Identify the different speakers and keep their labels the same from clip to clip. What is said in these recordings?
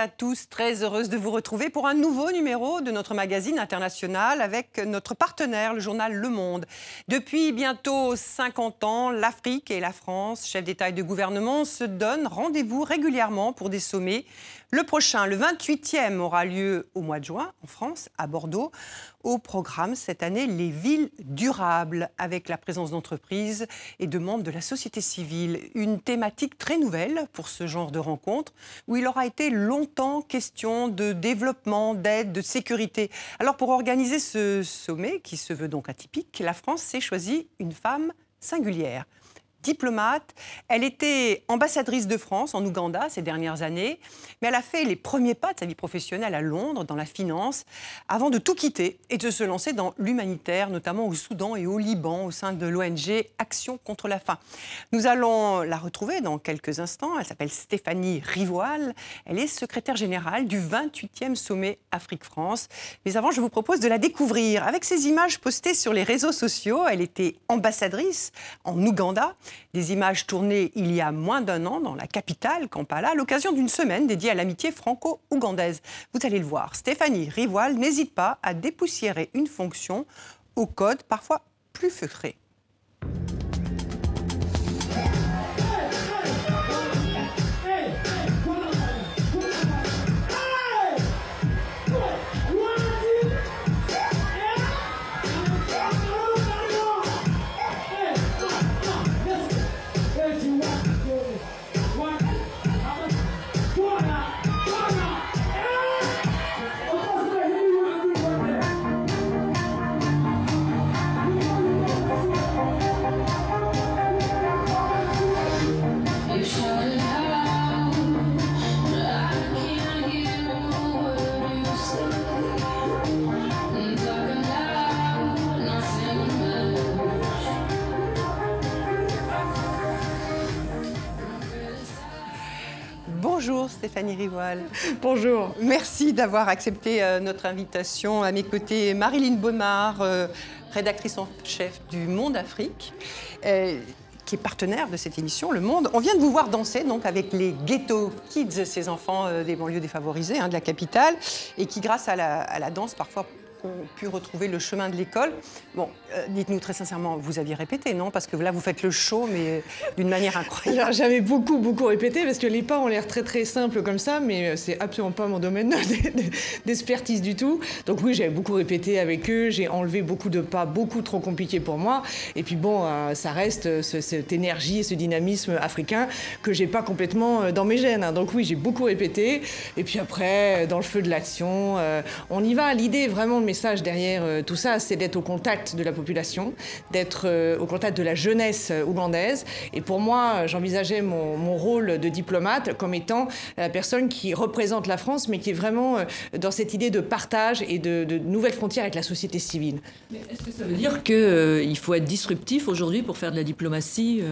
Speaker 1: À tous, très heureuse de vous retrouver pour un nouveau numéro de notre magazine international avec notre partenaire, le journal Le Monde. Depuis bientôt 50 ans, l'Afrique et la France, chefs d'État et de gouvernement, se donnent rendez-vous régulièrement pour des sommets le prochain, le 28e, aura lieu au mois de juin en France, à Bordeaux. Au programme cette année, les villes durables, avec la présence d'entreprises et de membres de la société civile. Une thématique très nouvelle pour ce genre de rencontre, où il aura été longtemps question de développement, d'aide, de sécurité. Alors pour organiser ce sommet, qui se veut donc atypique, la France s'est choisie une femme singulière diplomate. Elle était ambassadrice de France en Ouganda ces dernières années, mais elle a fait les premiers pas de sa vie professionnelle à Londres, dans la finance, avant de tout quitter et de se lancer dans l'humanitaire, notamment au Soudan et au Liban, au sein de l'ONG Action contre la faim. Nous allons la retrouver dans quelques instants. Elle s'appelle Stéphanie Rivoal. Elle est secrétaire générale du 28e sommet Afrique-France. Mais avant, je vous propose de la découvrir. Avec ces images postées sur les réseaux sociaux, elle était ambassadrice en Ouganda. Des images tournées il y a moins d'un an dans la capitale, Kampala, à l'occasion d'une semaine dédiée à l'amitié franco-ougandaise. Vous allez le voir, Stéphanie Rivoal n'hésite pas à dépoussiérer une fonction au code parfois plus feutré. Stéphanie Rivoal.
Speaker 2: Bonjour.
Speaker 1: Merci d'avoir accepté euh, notre invitation. À mes côtés, Marilyn Baumard, euh, rédactrice en chef du Monde Afrique. Euh, qui est partenaire de cette émission, Le Monde. On vient de vous voir danser donc avec les Ghetto Kids, ces enfants des banlieues défavorisées hein, de la capitale, et qui, grâce à la, à la danse, parfois ont pu retrouver le chemin de l'école. Bon, euh, dites-nous très sincèrement, vous aviez répété, non? Parce que là, vous faites le show, mais d'une manière incroyable.
Speaker 2: J'avais beaucoup, beaucoup répété, parce que les pas ont l'air très, très simples comme ça, mais euh, c'est absolument pas mon domaine d'expertise du tout. Donc oui, j'avais beaucoup répété avec eux, j'ai enlevé beaucoup de pas, beaucoup trop compliqués pour moi. Et puis bon, euh, ça reste cette énergie et ce dynamisme africain que j'ai pas complètement dans mes gènes. Hein. Donc oui, j'ai beaucoup répété. Et puis après, dans le feu de l'action, on y va. L'idée vraiment message derrière euh, tout ça, c'est d'être au contact de la population, d'être euh, au contact de la jeunesse euh, ougandaise. Et pour moi, j'envisageais mon, rôle de diplomate comme étant la personne qui représente la France, mais qui est vraiment dans cette idée de partage et de, nouvelles frontières avec la société civile.
Speaker 3: Est-ce que ça veut dire qu'il faut être disruptif aujourd'hui pour faire de la diplomatie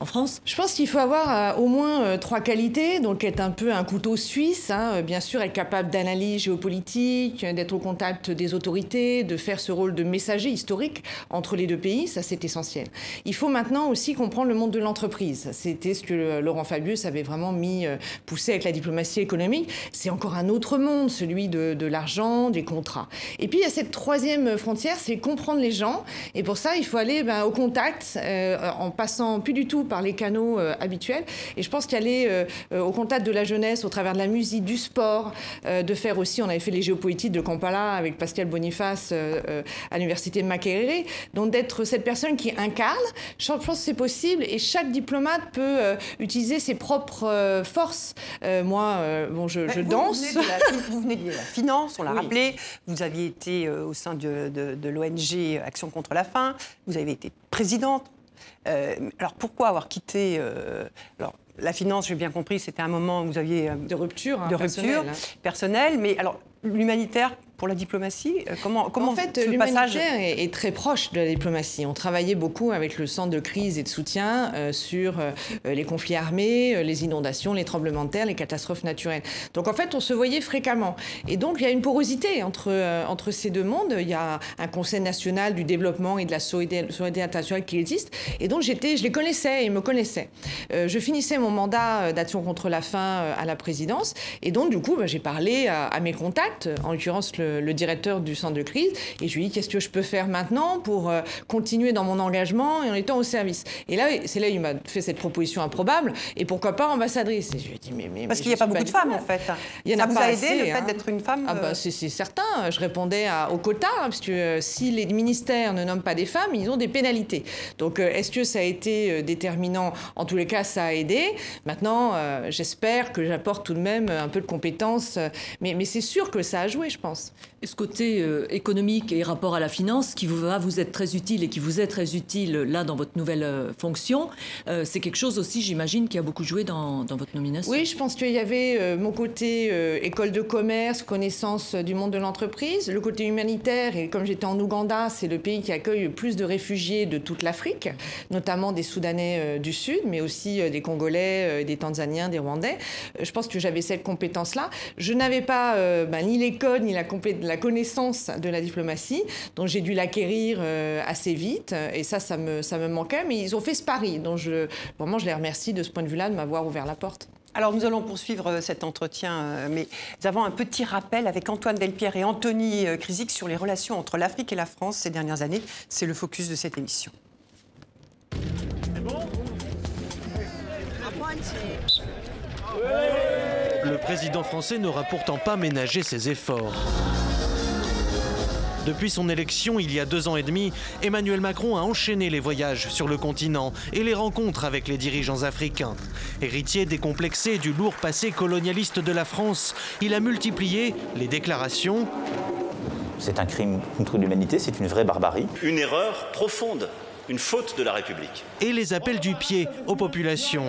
Speaker 3: en France?
Speaker 2: Je pense qu'il faut avoir au moins trois qualités. Donc être un peu un couteau suisse, hein, bien sûr, être capable d'analyse géopolitique, d'être au contact des de faire ce rôle de messager historique entre les deux pays, ça c'est essentiel. Il faut maintenant aussi comprendre le monde de l'entreprise. C'était ce que Laurent Fabius avait vraiment mis, euh, poussé avec la diplomatie économique. C'est encore un autre monde, celui de, l'argent, des contrats. Et puis il y a cette troisième frontière, c'est comprendre les gens. Et pour ça, il faut aller ben, au contact, euh, en passant plus du tout par les canaux euh, habituels. Et je pense qu'aller au contact de la jeunesse au travers de la musique, du sport, de faire aussi, on avait fait les géopolitiques de Kampala avec Pascal Boniface euh, euh, à l'université de Makerere. Donc d'être cette personne qui incarne, je pense que c'est possible et chaque diplomate peut euh, utiliser ses propres forces. moi, bon, je, je danse.
Speaker 1: Vous venez, de la, finance, on l'a rappelé. Vous aviez été au sein de, de, l'ONG Action contre la faim. Vous avez été présidente. alors pourquoi avoir quitté alors, la finance, j'ai bien compris, c'était un moment où vous aviez
Speaker 2: de rupture,
Speaker 1: hein, de rupture personnelle, hein. personnelle, mais alors l'humanitaire, pour la diplomatie Comment, comment
Speaker 2: En fait, l'humanitaire est, est, très proche de la diplomatie. On travaillait beaucoup avec le centre de crise et de soutien sur les conflits armés, les inondations, les tremblements de terre, les catastrophes naturelles. Donc en fait, on se voyait fréquemment. Et donc il y a une porosité entre, entre ces deux mondes. Il y a un Conseil national du développement et de la solidarité internationale qui existe. Et donc j'étais, je les connaissais et ils me connaissaient. je finissais mon mandat d'action contre la faim à la présidence. Et donc, du coup, bah, j'ai parlé à, mes contacts, en l'occurrence le, directeur du centre de crise, et je lui ai dit qu'est-ce que je peux faire maintenant pour euh, continuer dans mon engagement et en étant au service? Et là, c'est là il m'a fait cette proposition improbable, et pourquoi pas ambassadrice? Et je lui ai dit mais, mais
Speaker 1: parce qu'il n'y a pas beaucoup de femmes en fait. Il y en Ça a vous a aidé le fait hein. d'être une femme
Speaker 2: Ah bah euh, c'est certain. Je répondais à, au quota, hein, parce que euh, si les ministères ne nomment pas des femmes, ils ont des pénalités. Donc est-ce que ça a été déterminant? En tous les cas, ça a aidé. Maintenant, j'espère que j'apporte tout de même un peu de compétences. Mais, mais c'est sûr que ça a joué, je pense.
Speaker 3: Et ce côté euh, économique et rapport à la finance qui vous va vous être très utile et qui vous est très utile là dans votre nouvelle euh, fonction, euh, c'est quelque chose aussi, j'imagine, qui a beaucoup joué dans, dans votre nomination.
Speaker 2: Oui, je pense qu'il y avait mon côté école de commerce, connaissance du monde de l'entreprise, le côté humanitaire. Et comme j'étais en Ouganda, c'est le pays qui accueille le plus de réfugiés de toute l'Afrique, notamment des Soudanais du Sud, mais aussi des Congolais, des Tanzaniens, des Rwandais. je pense que j'avais cette compétence-là. Je n'avais pas ben, ni les codes, ni la, la, connaissance de la diplomatie, donc j'ai dû l'acquérir euh, assez vite. Et ça, ça me, ça me manquait. Mais ils ont fait ce pari. Donc je, vraiment, je les remercie de ce point de vue-là de m'avoir ouvert la porte.
Speaker 1: Alors nous allons poursuivre euh, cet entretien, mais nous avons un petit rappel avec Antoine Delpierre et Anthony Krisic sur les relations entre l'Afrique et la France ces dernières années. C'est le focus de cette émission.
Speaker 4: Le président français n'aura pourtant pas ménagé ses efforts. Depuis son élection il y a deux ans et demi, Emmanuel Macron a enchaîné les voyages sur le continent et les rencontres avec les dirigeants africains. Héritier décomplexé du lourd passé colonialiste de la France, il a multiplié les déclarations.
Speaker 5: C'est un crime contre l'humanité, c'est une vraie barbarie.
Speaker 6: Une erreur profonde, une faute de la République.
Speaker 4: Et les appels du pied aux populations.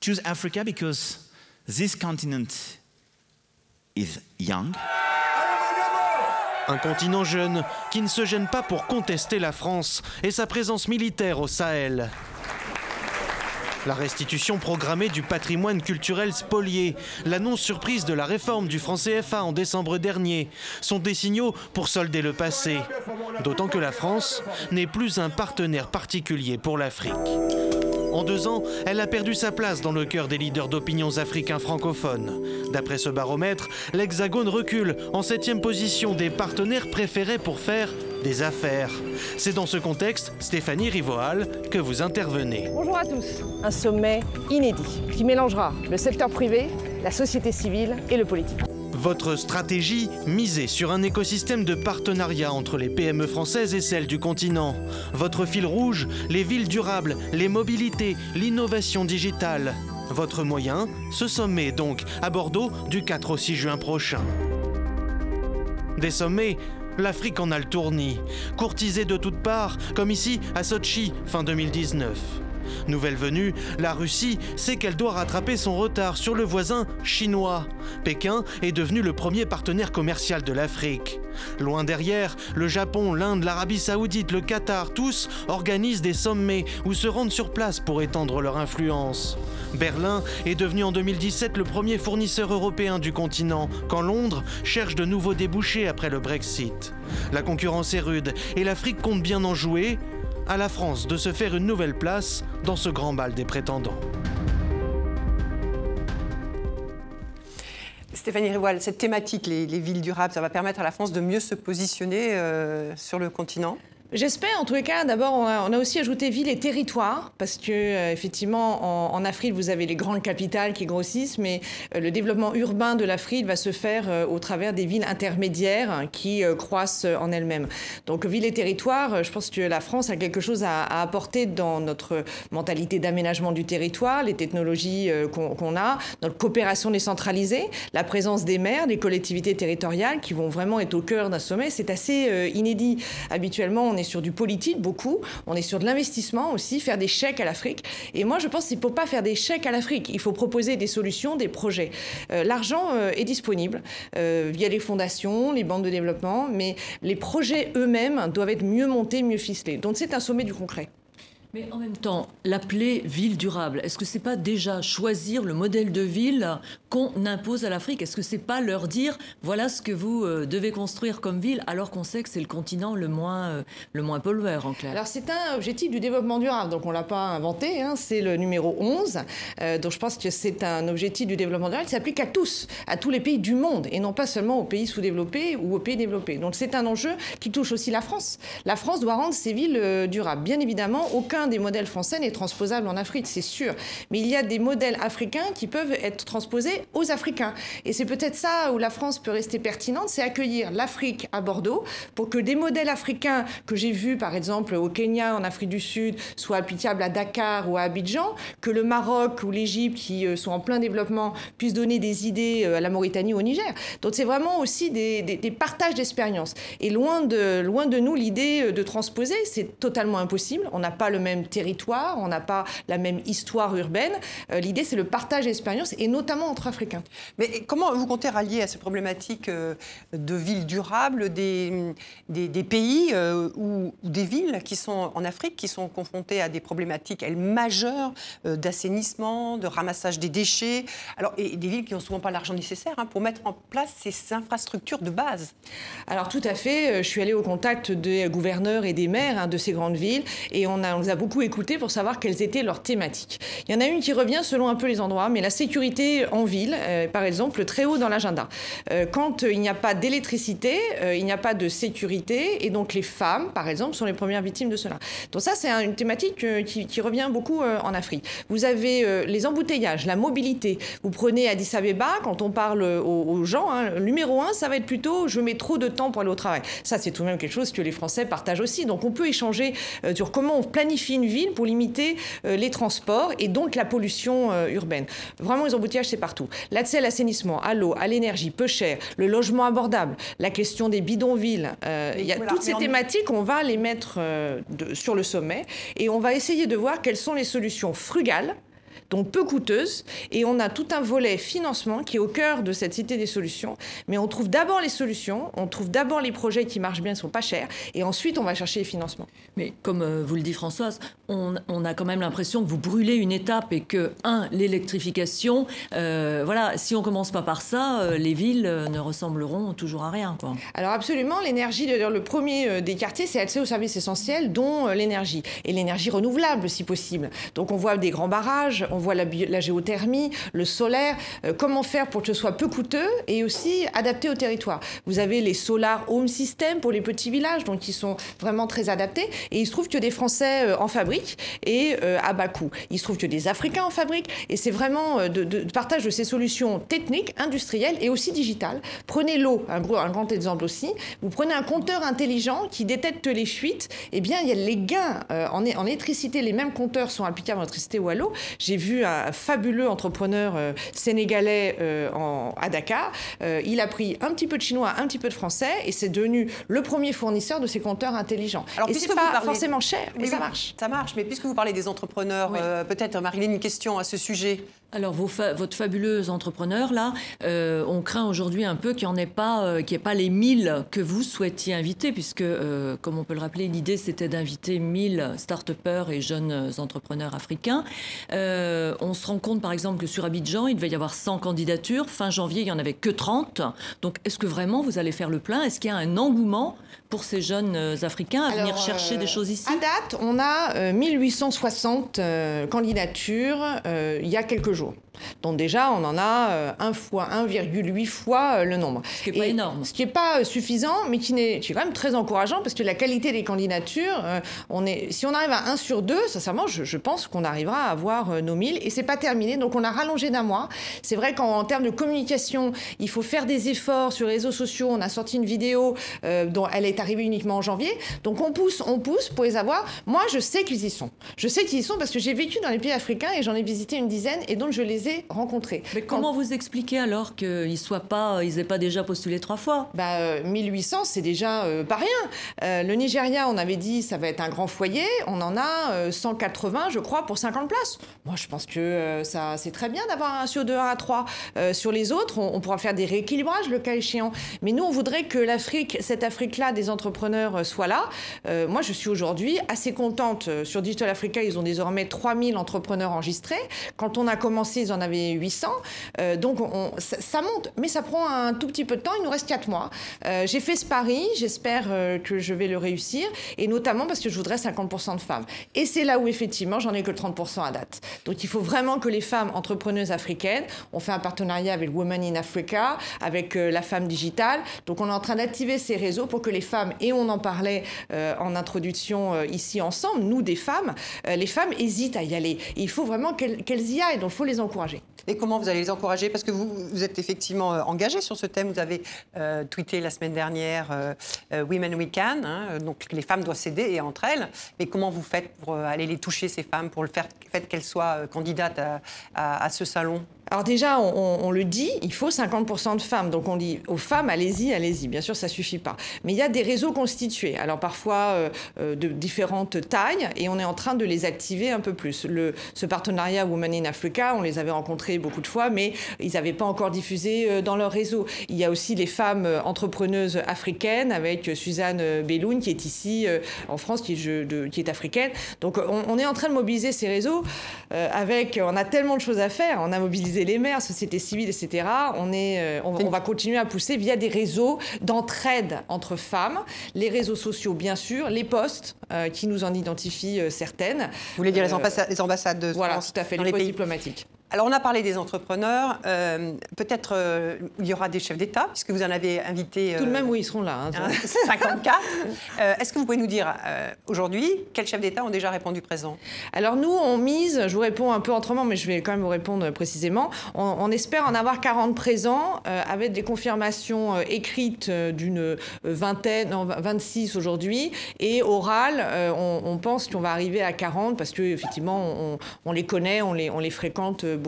Speaker 7: Choose Africa because this continent is young.
Speaker 4: Un continent jeune qui ne se gêne pas pour contester la France et sa présence militaire au Sahel. La restitution programmée du patrimoine culturel spolié, l'annonce surprise de la réforme du franc CFA en décembre dernier sont des signaux pour solder le passé. D'autant que la France n'est plus un partenaire particulier pour l'Afrique. En deux ans, elle a perdu sa place dans le cœur des leaders d'opinions africains francophones. D'après ce baromètre, l'Hexagone recule en septième position des partenaires préférés pour faire des affaires. C'est dans ce contexte, Stéphanie Rivoal, que vous intervenez.
Speaker 8: Bonjour à tous. Un sommet inédit qui mélangera le secteur privé, la société civile et le politique.
Speaker 4: Votre stratégie misée sur un écosystème de partenariat entre les PME françaises et celles du continent. Votre fil rouge, les villes durables, les mobilités, l'innovation digitale. Votre moyen, ce sommet donc à Bordeaux du 4 au 6 juin prochain. Des sommets l'Afrique en a le tournis, courtisée de toutes parts, comme ici à Sochi fin 2019. Nouvelle venue, la Russie sait qu'elle doit rattraper son retard sur le voisin chinois. Pékin est devenu le premier partenaire commercial de l'Afrique. Loin derrière, le Japon, l'Inde, l'Arabie saoudite, le Qatar, tous organisent des sommets ou se rendent sur place pour étendre leur influence. Berlin est devenu en 2017 le premier fournisseur européen du continent, quand Londres cherche de nouveaux débouchés après le Brexit. La concurrence est rude et l'Afrique compte bien en jouer, à la France de se faire une nouvelle place dans ce grand bal des prétendants.
Speaker 1: Stéphanie Rivoal, cette thématique, les, villes durables, ça va permettre à la France de mieux se positionner euh, sur le continent?
Speaker 2: J'espère, en tous les cas. D'abord, on, a aussi ajouté ville et territoire, parce que euh, effectivement, en, Afrique, vous avez les grandes capitales qui grossissent, mais euh, le développement urbain de l'Afrique va se faire euh, au travers des villes intermédiaires qui croissent en elles-mêmes. Donc, ville et territoire, je pense que la France a quelque chose à, apporter dans notre mentalité d'aménagement du territoire, les technologies qu'on a, notre coopération décentralisée, la présence des maires, des collectivités territoriales qui vont vraiment être au cœur d'un sommet. C'est assez inédit. Habituellement, on est sur du politique beaucoup, on est sur de l'investissement aussi, faire des chèques à l'Afrique. Et moi, je pense qu'il ne faut pas faire des chèques à l'Afrique. Il faut proposer des solutions, des projets. Euh, l'argent euh, est disponible euh, via les fondations, les banques de développement, mais les projets eux-mêmes doivent être mieux montés, mieux ficelés. Donc c'est un sommet du concret.
Speaker 3: Mais en même temps, l'appeler ville durable, est-ce que c'est pas déjà choisir le modèle de ville qu'on impose à l'Afrique? Est-ce que c'est pas leur dire voilà ce que vous euh, devez construire comme ville alors qu'on sait que c'est le continent le moins euh, le moins pollueur en clair?
Speaker 2: Alors c'est un objectif du développement durable, donc on l'a pas inventé, hein, c'est le numéro 11. Euh, donc je pense que c'est un objectif du développement durable qui s'applique à tous, à tous les pays du monde et non pas seulement aux pays sous-développés ou aux pays développés. Donc c'est un enjeu qui touche aussi la France. La France doit rendre ses villes durables. Bien évidemment, aucun des modèles français n'est transposable en Afrique, c'est sûr. Mais il y a des modèles africains qui peuvent être transposés aux Africains. Et c'est peut-être ça où la France peut rester pertinente, c'est accueillir l'Afrique à Bordeaux pour que des modèles africains que j'ai vus, par exemple, au Kenya, en Afrique du Sud, soient applicables à Dakar ou à Abidjan, que le Maroc ou l'Égypte, qui euh, sont en plein développement, puissent donner des idées euh, à la Mauritanie ou au Niger. Donc c'est vraiment aussi des, partages d'expériences. Et loin de, loin de nous l'idée euh, de transposer, c'est totalement impossible. On n'a pas le même territoire, on n'a pas la même histoire urbaine. Euh, l'idée, c'est le partage d'expériences, et notamment entre Africains.
Speaker 1: Mais comment vous comptez rallier à ces problématiques euh, de villes durables des, des, pays euh, ou des villes qui sont en Afrique, qui sont confrontées à des problématiques, elles, majeures d'assainissement, de ramassage des déchets, alors, et des villes qui n'ont souvent pas l'argent nécessaire hein, pour mettre en place ces infrastructures de base?
Speaker 2: Alors tout à fait, je suis allée au contact des gouverneurs et des maires hein, de ces grandes villes, et on, a, on nous a beaucoup écouté pour savoir quelles étaient leurs thématiques. Il y en a une qui revient selon un peu les endroits, mais la sécurité en ville, euh, par exemple, très haut dans l'agenda. Euh, quand il n'y a pas d'électricité, euh, il n'y a pas de sécurité, et donc les femmes, par exemple, sont les premières victimes de cela. Donc ça, c'est une thématique qui, revient beaucoup en Afrique. Vous avez les embouteillages, la mobilité. Vous prenez Addis Abeba, quand on parle aux, gens, hein, le numéro un, ça va être plutôt je mets trop de temps pour aller au travail. Ça, c'est tout de même quelque chose que les Français partagent aussi. Donc on peut échanger sur comment on planifie une ville pour limiter euh, les transports et donc la pollution euh, urbaine. Vraiment, les embouteillages, c'est partout. L'accès à l'assainissement, à l'eau, à l'énergie, peu cher, le logement abordable, la question des bidonvilles. Euh, il y a toutes ces thématiques, on va les mettre sur le sommet et on va essayer de voir quelles sont les solutions frugales donc peu coûteuse. Et on a tout un volet financement qui est au cœur de cette cité des solutions. Mais on trouve d'abord les solutions, on trouve d'abord les projets qui marchent bien, ne sont pas chers, et ensuite on va chercher les financements.
Speaker 3: Mais comme euh, vous le dit Françoise, on, a quand même l'impression que vous brûlez une étape et que, un, l'électrification, euh, voilà, si on commence pas par ça, euh, les villes ne ressembleront toujours à rien. Quoi.
Speaker 2: Alors absolument, l'énergie, le premier des quartiers, c'est accès aux services essentiels, dont l'énergie. Et l'énergie renouvelable, si possible. Donc on voit des grands barrages, on voit la, géothermie, le solaire, euh, comment faire pour que ce soit peu coûteux et aussi adapté au territoire. Vous avez les solar home systems pour les petits villages, donc qui sont vraiment très adaptés. Et il se trouve que des Français euh, en fabriquent et euh, à bas coût. Il se trouve que des Africains en fabriquent et c'est vraiment de, partage de ces solutions techniques, industrielles et aussi digitales. Prenez l'eau, un, un, grand exemple aussi. Vous prenez un compteur intelligent qui détecte les fuites. Eh bien, il y a les gains en, en électricité. Les mêmes compteurs sont applicables en électricité ou à l'eau. J'ai vu vu un fabuleux entrepreneur euh, sénégalais euh, en, à Dakar. Euh, il a pris un petit peu de chinois, un petit peu de français, et c'est devenu le premier fournisseur de ces compteurs intelligents. Alors, et c'est pas forcément cher, mais ça marche.
Speaker 1: Ça marche, mais puisque vous parlez des entrepreneurs, peut-être Marilyn, une question à ce sujet.
Speaker 3: Alors, votre fabuleuse entrepreneur, là, euh, on craint aujourd'hui un peu qu'il n'y ait, pas, euh, pas les 1000 que vous souhaitiez inviter, puisque, euh, comme on peut le rappeler, l'idée, c'était d'inviter 1000 start-upers et jeunes entrepreneurs africains. On se rend compte, par exemple, que sur Abidjan, il devait y avoir 100 candidatures. Fin janvier, il n'y en avait que 30. Donc, est-ce que vraiment vous allez faire le plein? Est-ce qu'il y a un engouement pour ces jeunes Africains à venir chercher des choses ici?
Speaker 2: À date, on a 1860 candidatures il y a quelques jours. Donc déjà, on en a euh, un fois 1,8 fois euh, le nombre.
Speaker 3: Ce qui n'est pas énorme.
Speaker 2: Ce qui n'est pas euh, suffisant, mais qui, est, qui est quand même très encourageant parce que la qualité des candidatures, on est, si on arrive à 1 sur 2, sincèrement, je, je pense qu'on arrivera à avoir nos Et c'est pas terminé, donc on a rallongé d'un mois. C'est vrai qu'en termes de communication, il faut faire des efforts sur les réseaux sociaux. On a sorti une vidéo dont elle est arrivée uniquement en janvier. Donc on pousse, on pousse pour les avoir. Moi, je sais qu'ils y sont. Je sais qu'ils y sont parce que j'ai vécu dans les pays africains et j'en ai visité une dizaine et donc je les ai rencontrés.
Speaker 3: Mais comment vous expliquez alors qu'ils soient pas, ils aient pas déjà postulé trois fois?
Speaker 2: Bah 1800, c'est déjà pas rien. le Nigeria, on avait dit, ça va être un grand foyer. On en a 180, je crois, pour 50 places. Moi, je pense que ça, c'est très bien d'avoir un ratio de 1 à 3. sur les autres, on, pourra faire des rééquilibrages le cas échéant. Mais nous, on voudrait que l'Afrique, cette Afrique-là, des entrepreneurs soit là. moi, je suis aujourd'hui assez contente. Sur Digital Africa, ils ont désormais 3000 entrepreneurs enregistrés. Quand on a commencé, ils en avaient 800. donc, on, ça, monte. Mais ça prend un tout petit peu de temps. Il nous reste 4 mois. J'ai fait ce pari. J'espère que je vais le réussir. Et notamment parce que je voudrais 50% de femmes. Et c'est là où, effectivement, j'en ai que 30% à date. Il faut vraiment que les femmes entrepreneuses africaines, on fait un partenariat avec Women in Africa, avec la femme digitale. Donc, on est en train d'activer ces réseaux pour que les femmes, et on en parlait en introduction ici ensemble, nous des femmes, les femmes hésitent à y aller. Et il faut vraiment qu'elles y aillent, donc il faut les encourager.
Speaker 1: Et comment vous allez les encourager? Parce que vous, êtes effectivement engagé sur ce thème. Vous avez euh, tweeté la semaine dernière euh, euh, Women We Can, hein, donc les femmes doivent s'aider entre elles. Mais comment vous faites pour aller les toucher, ces femmes, pour le faire, fait qu'elles soient à, ce salon
Speaker 2: alors déjà, on, le dit, il faut 50% de femmes. Donc on dit aux femmes, allez-y, allez-y. Bien sûr, ça suffit pas. Mais il y a des réseaux constitués. Alors parfois euh, de différentes tailles, et on est en train de les activer un peu plus. Ce partenariat Women in Africa, on les avait rencontrés beaucoup de fois, mais ils n'avaient pas encore diffusé euh, dans leur réseau. Il y a aussi les femmes entrepreneuses africaines, avec Suzanne Belloun, qui est ici en France, qui est, africaine. Donc on, est en train de mobiliser ces réseaux. Euh, avec, on a tellement de choses à faire. On a mobilisé les maires, société civile, etc. On, est, on, on va continuer à pousser via des réseaux d'entraide entre femmes, les réseaux sociaux, bien sûr, les postes euh, qui nous en identifient euh, certaines. Vous
Speaker 1: voulez dire les, ambassades, les ambassades de
Speaker 2: Voilà,
Speaker 1: France
Speaker 2: tout à fait,
Speaker 1: dans
Speaker 2: les,
Speaker 1: les pays
Speaker 2: diplomatiques.
Speaker 1: Alors, on a parlé des entrepreneurs. Euh, Peut-être euh, il y aura des chefs d'État, puisque vous en avez invité.
Speaker 2: Tout de même, oui, ils seront là. Hein,
Speaker 1: 54. euh, Est-ce que vous pouvez nous dire euh, aujourd'hui quels chefs d'État ont déjà répondu présent?
Speaker 2: Alors, nous, on mise, je vous réponds un peu autrement, mais je vais quand même vous répondre précisément. On, on espère en avoir 40 présents, euh, avec des confirmations euh, écrites d'une vingtaine, non, 26 aujourd'hui, et orales, euh, on, on, pense qu'on va arriver à 40, parce qu'effectivement, on, on, les connaît, on les, on les fréquente beaucoup.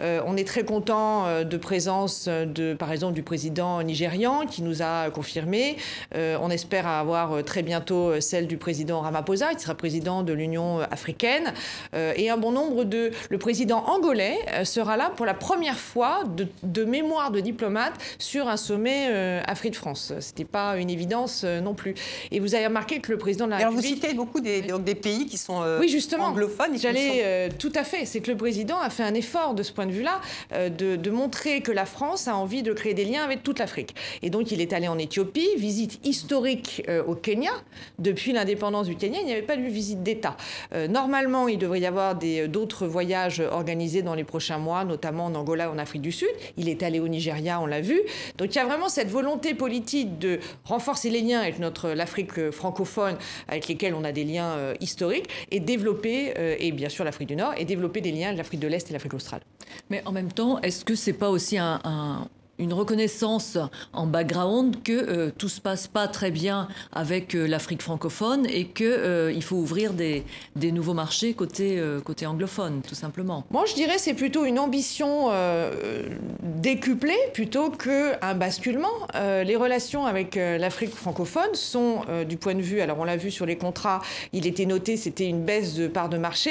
Speaker 2: Euh, on est très content euh, de présence de, par exemple, du président nigérian qui nous a confirmé. Euh, on espère avoir très bientôt celle du président Ramaphosa, qui sera président de l'Union africaine. et un bon nombre de... Le président angolais sera là pour la première fois de, de mémoire de diplomate sur un sommet Afrique-France. Ce n'était pas une évidence non plus. Et vous avez remarqué que le président de la
Speaker 1: Alors
Speaker 2: République...
Speaker 1: vous citez beaucoup des, donc des pays qui sont
Speaker 2: oui, justement,
Speaker 1: anglophones.
Speaker 2: J'allais sont... tout à fait. C'est que le président a fait un effort de ce point de vue-là, euh, de, montrer que la France a envie de créer des liens avec toute l'Afrique. Et donc il est allé en Éthiopie, visite historique euh, au Kenya. Depuis l'indépendance du Kenya, il n'y avait pas eu visite d'État. Euh, normalement, il devrait y avoir d'autres voyages organisés dans les prochains mois, notamment en Angola, en Afrique du Sud. Il est allé au Nigeria, on l'a vu. Donc il y a vraiment cette volonté politique de renforcer les liens avec l'Afrique francophone, avec lesquels on a des liens historiques, et développer, et bien sûr l'Afrique du Nord, et développer des liens avec l'Afrique de l'Est et
Speaker 3: Mais en même temps, est-ce que c'est pas aussi un une reconnaissance en background que euh, tout se passe pas très bien avec euh, l'Afrique francophone et que euh, il faut ouvrir des, nouveaux marchés côté côté anglophone tout simplement.
Speaker 2: Moi je dirais c'est plutôt une ambition décuplée plutôt que un basculement. les relations avec l'Afrique francophone sont du point de vue alors on l'a vu sur les contrats il était noté c'était une baisse de part de marché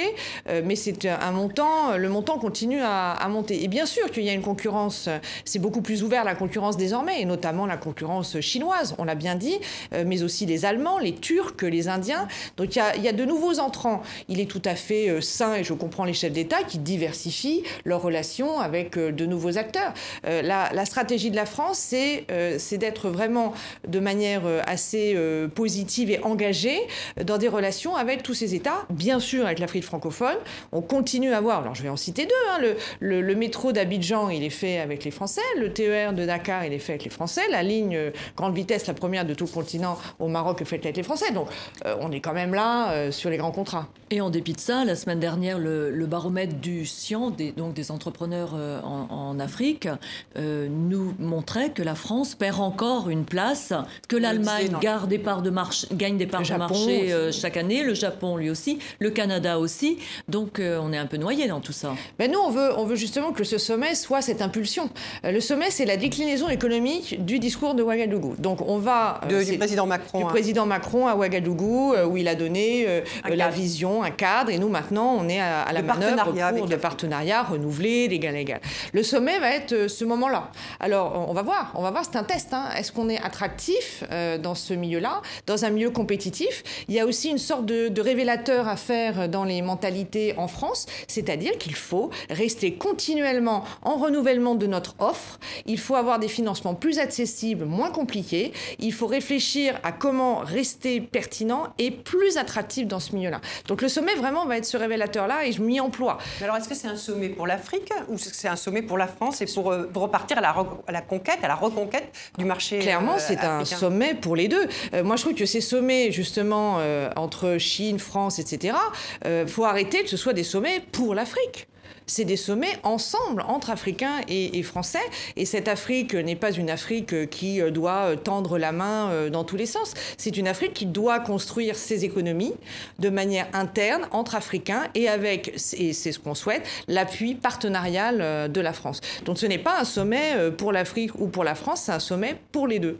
Speaker 2: mais c'est un montant le montant continue à monter et bien sûr qu'il y a une concurrence c'est beaucoup plus ouvert à la concurrence désormais, et notamment la concurrence chinoise, on l'a bien dit, euh, mais aussi les Allemands, les Turcs, les Indiens. Donc il y, a de nouveaux entrants. Il est tout à fait euh, sain, et je comprends les chefs d'État, qui diversifient leurs relations avec euh, de nouveaux acteurs. La, stratégie de la France, c'est d'être vraiment de manière assez positive et engagée dans des relations avec tous ces États, bien sûr avec l'Afrique francophone. On continue à voir, alors je vais en citer deux, hein, le, métro d'Abidjan, il est fait avec les Français, le TER de Dakar, il est fait avec les Français. La ligne grande vitesse, la première de tout le continent au Maroc, est faite avec les Français. Donc on est quand même là sur les grands contrats.
Speaker 3: Et en dépit de ça, la semaine dernière, le, baromètre du CIAN, des, donc des entrepreneurs en, Afrique, nous montrait que la France perd encore une place, que l'Allemagne gagne des parts de marché, gagne des parts de marché chaque année, le Japon lui aussi, le Canada aussi. Donc on est un peu noyé dans tout ça.
Speaker 2: Mais nous, on veut, on veut justement que ce sommet soit cette impulsion. Euh, le sommet, c'est la déclinaison économique du discours de Ouagadougou. Donc on va...
Speaker 1: Euh, du président Macron.
Speaker 2: Du hein. président Macron à Ouagadougou, euh, où il a donné la vision, un cadre, et nous maintenant, on est à, la manœuvre pour de partenariats renouvelés, d'égal à égal. Le sommet va être ce moment-là. Alors on va voir, on va voir, c'est un test. Hein. Est-ce qu'on est attractif dans ce milieu-là, dans un milieu compétitif? Il y a aussi une sorte de, de révélateur à faire dans les mentalités en France, c'est-à-dire qu'il faut rester continuellement en renouvellement de notre offre. Il faut avoir des financements plus accessibles, moins compliqués. Il faut réfléchir à comment rester pertinent et plus attractif dans ce milieu-là. Donc le sommet vraiment va être ce révélateur-là et je m'y emploie.
Speaker 1: Mais alors est-ce que c'est un sommet pour l'Afrique ou c'est un sommet pour la France et pour, euh, repartir à la, conquête, à la reconquête du marché
Speaker 2: Clairement,
Speaker 1: euh,
Speaker 2: c'est un sommet pour les deux. Euh, moi, je trouve que ces sommets, justement, entre Chine, France, etc., il faut arrêter que ce soit des sommets pour l'Afrique c'est des sommets ensemble entre Africains et, Français. Et cette Afrique n'est pas une Afrique qui doit tendre la main euh, dans tous les sens. C'est une Afrique qui doit construire ses économies de manière interne entre Africains et avec, et c'est ce qu'on souhaite, l'appui partenarial euh, de la France. Donc ce n'est pas un sommet euh, pour l'Afrique ou pour la France, c'est un sommet pour les deux.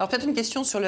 Speaker 1: Alors peut-être une question sur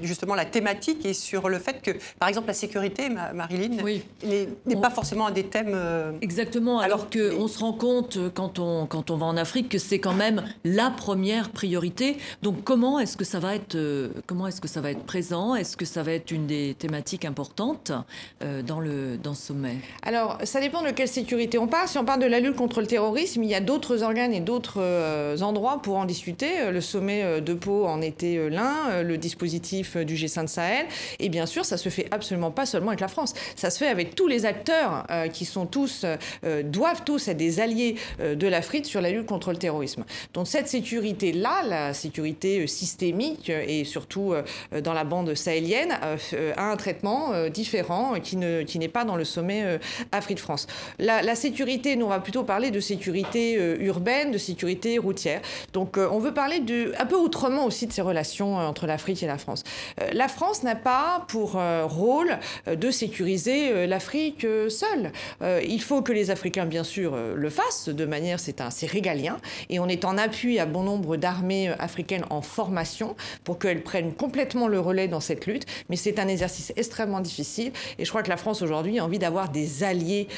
Speaker 1: justement la thématique et sur le fait que, par exemple, la sécurité, Marilyn, n'est pas forcément un des thèmes. Euh,
Speaker 3: Exactement. Alors, qu'on se rend compte euh, quand on quand on va en Afrique que c'est quand même la première priorité. Donc comment est-ce que ça va être euh, comment est-ce que ça va être présent? Est-ce que ça va être une des thématiques importantes dans le dans ce sommet?
Speaker 2: Alors ça dépend de quelle sécurité on parle. Si on parle de la lutte contre le terrorisme, il y a d'autres organes et d'autres endroits pour en discuter. Le sommet de Pau en était euh, l'un, euh, le dispositif euh, du G5 Sahel. Et bien sûr, ça se fait absolument pas seulement avec la France. Ça se fait avec tous les acteurs qui sont tous, doivent tous être des alliés de l'Afrique sur la lutte contre le terrorisme. Donc cette sécurité-là, la sécurité systémique et surtout dans la bande sahélienne, a un traitement différent qui n'est qui pas dans le sommet Afrique-France. La, la, sécurité, nous on va plutôt parler de sécurité urbaine, de sécurité routière. Donc on veut parler de, un peu autrement aussi de ces relations euh, entre l'Afrique et la France. Euh, la France n'a pas pour euh, rôle de sécuriser l'Afrique seule. Il faut que les Africains, bien sûr, le fassent de manière, c'est c'est régalien, et on est en appui à bon nombre d'armées africaines en formation pour qu'elles prennent complètement le relais dans cette lutte. Mais c'est un exercice extrêmement difficile, et je crois que la France aujourd'hui a envie d'avoir des alliés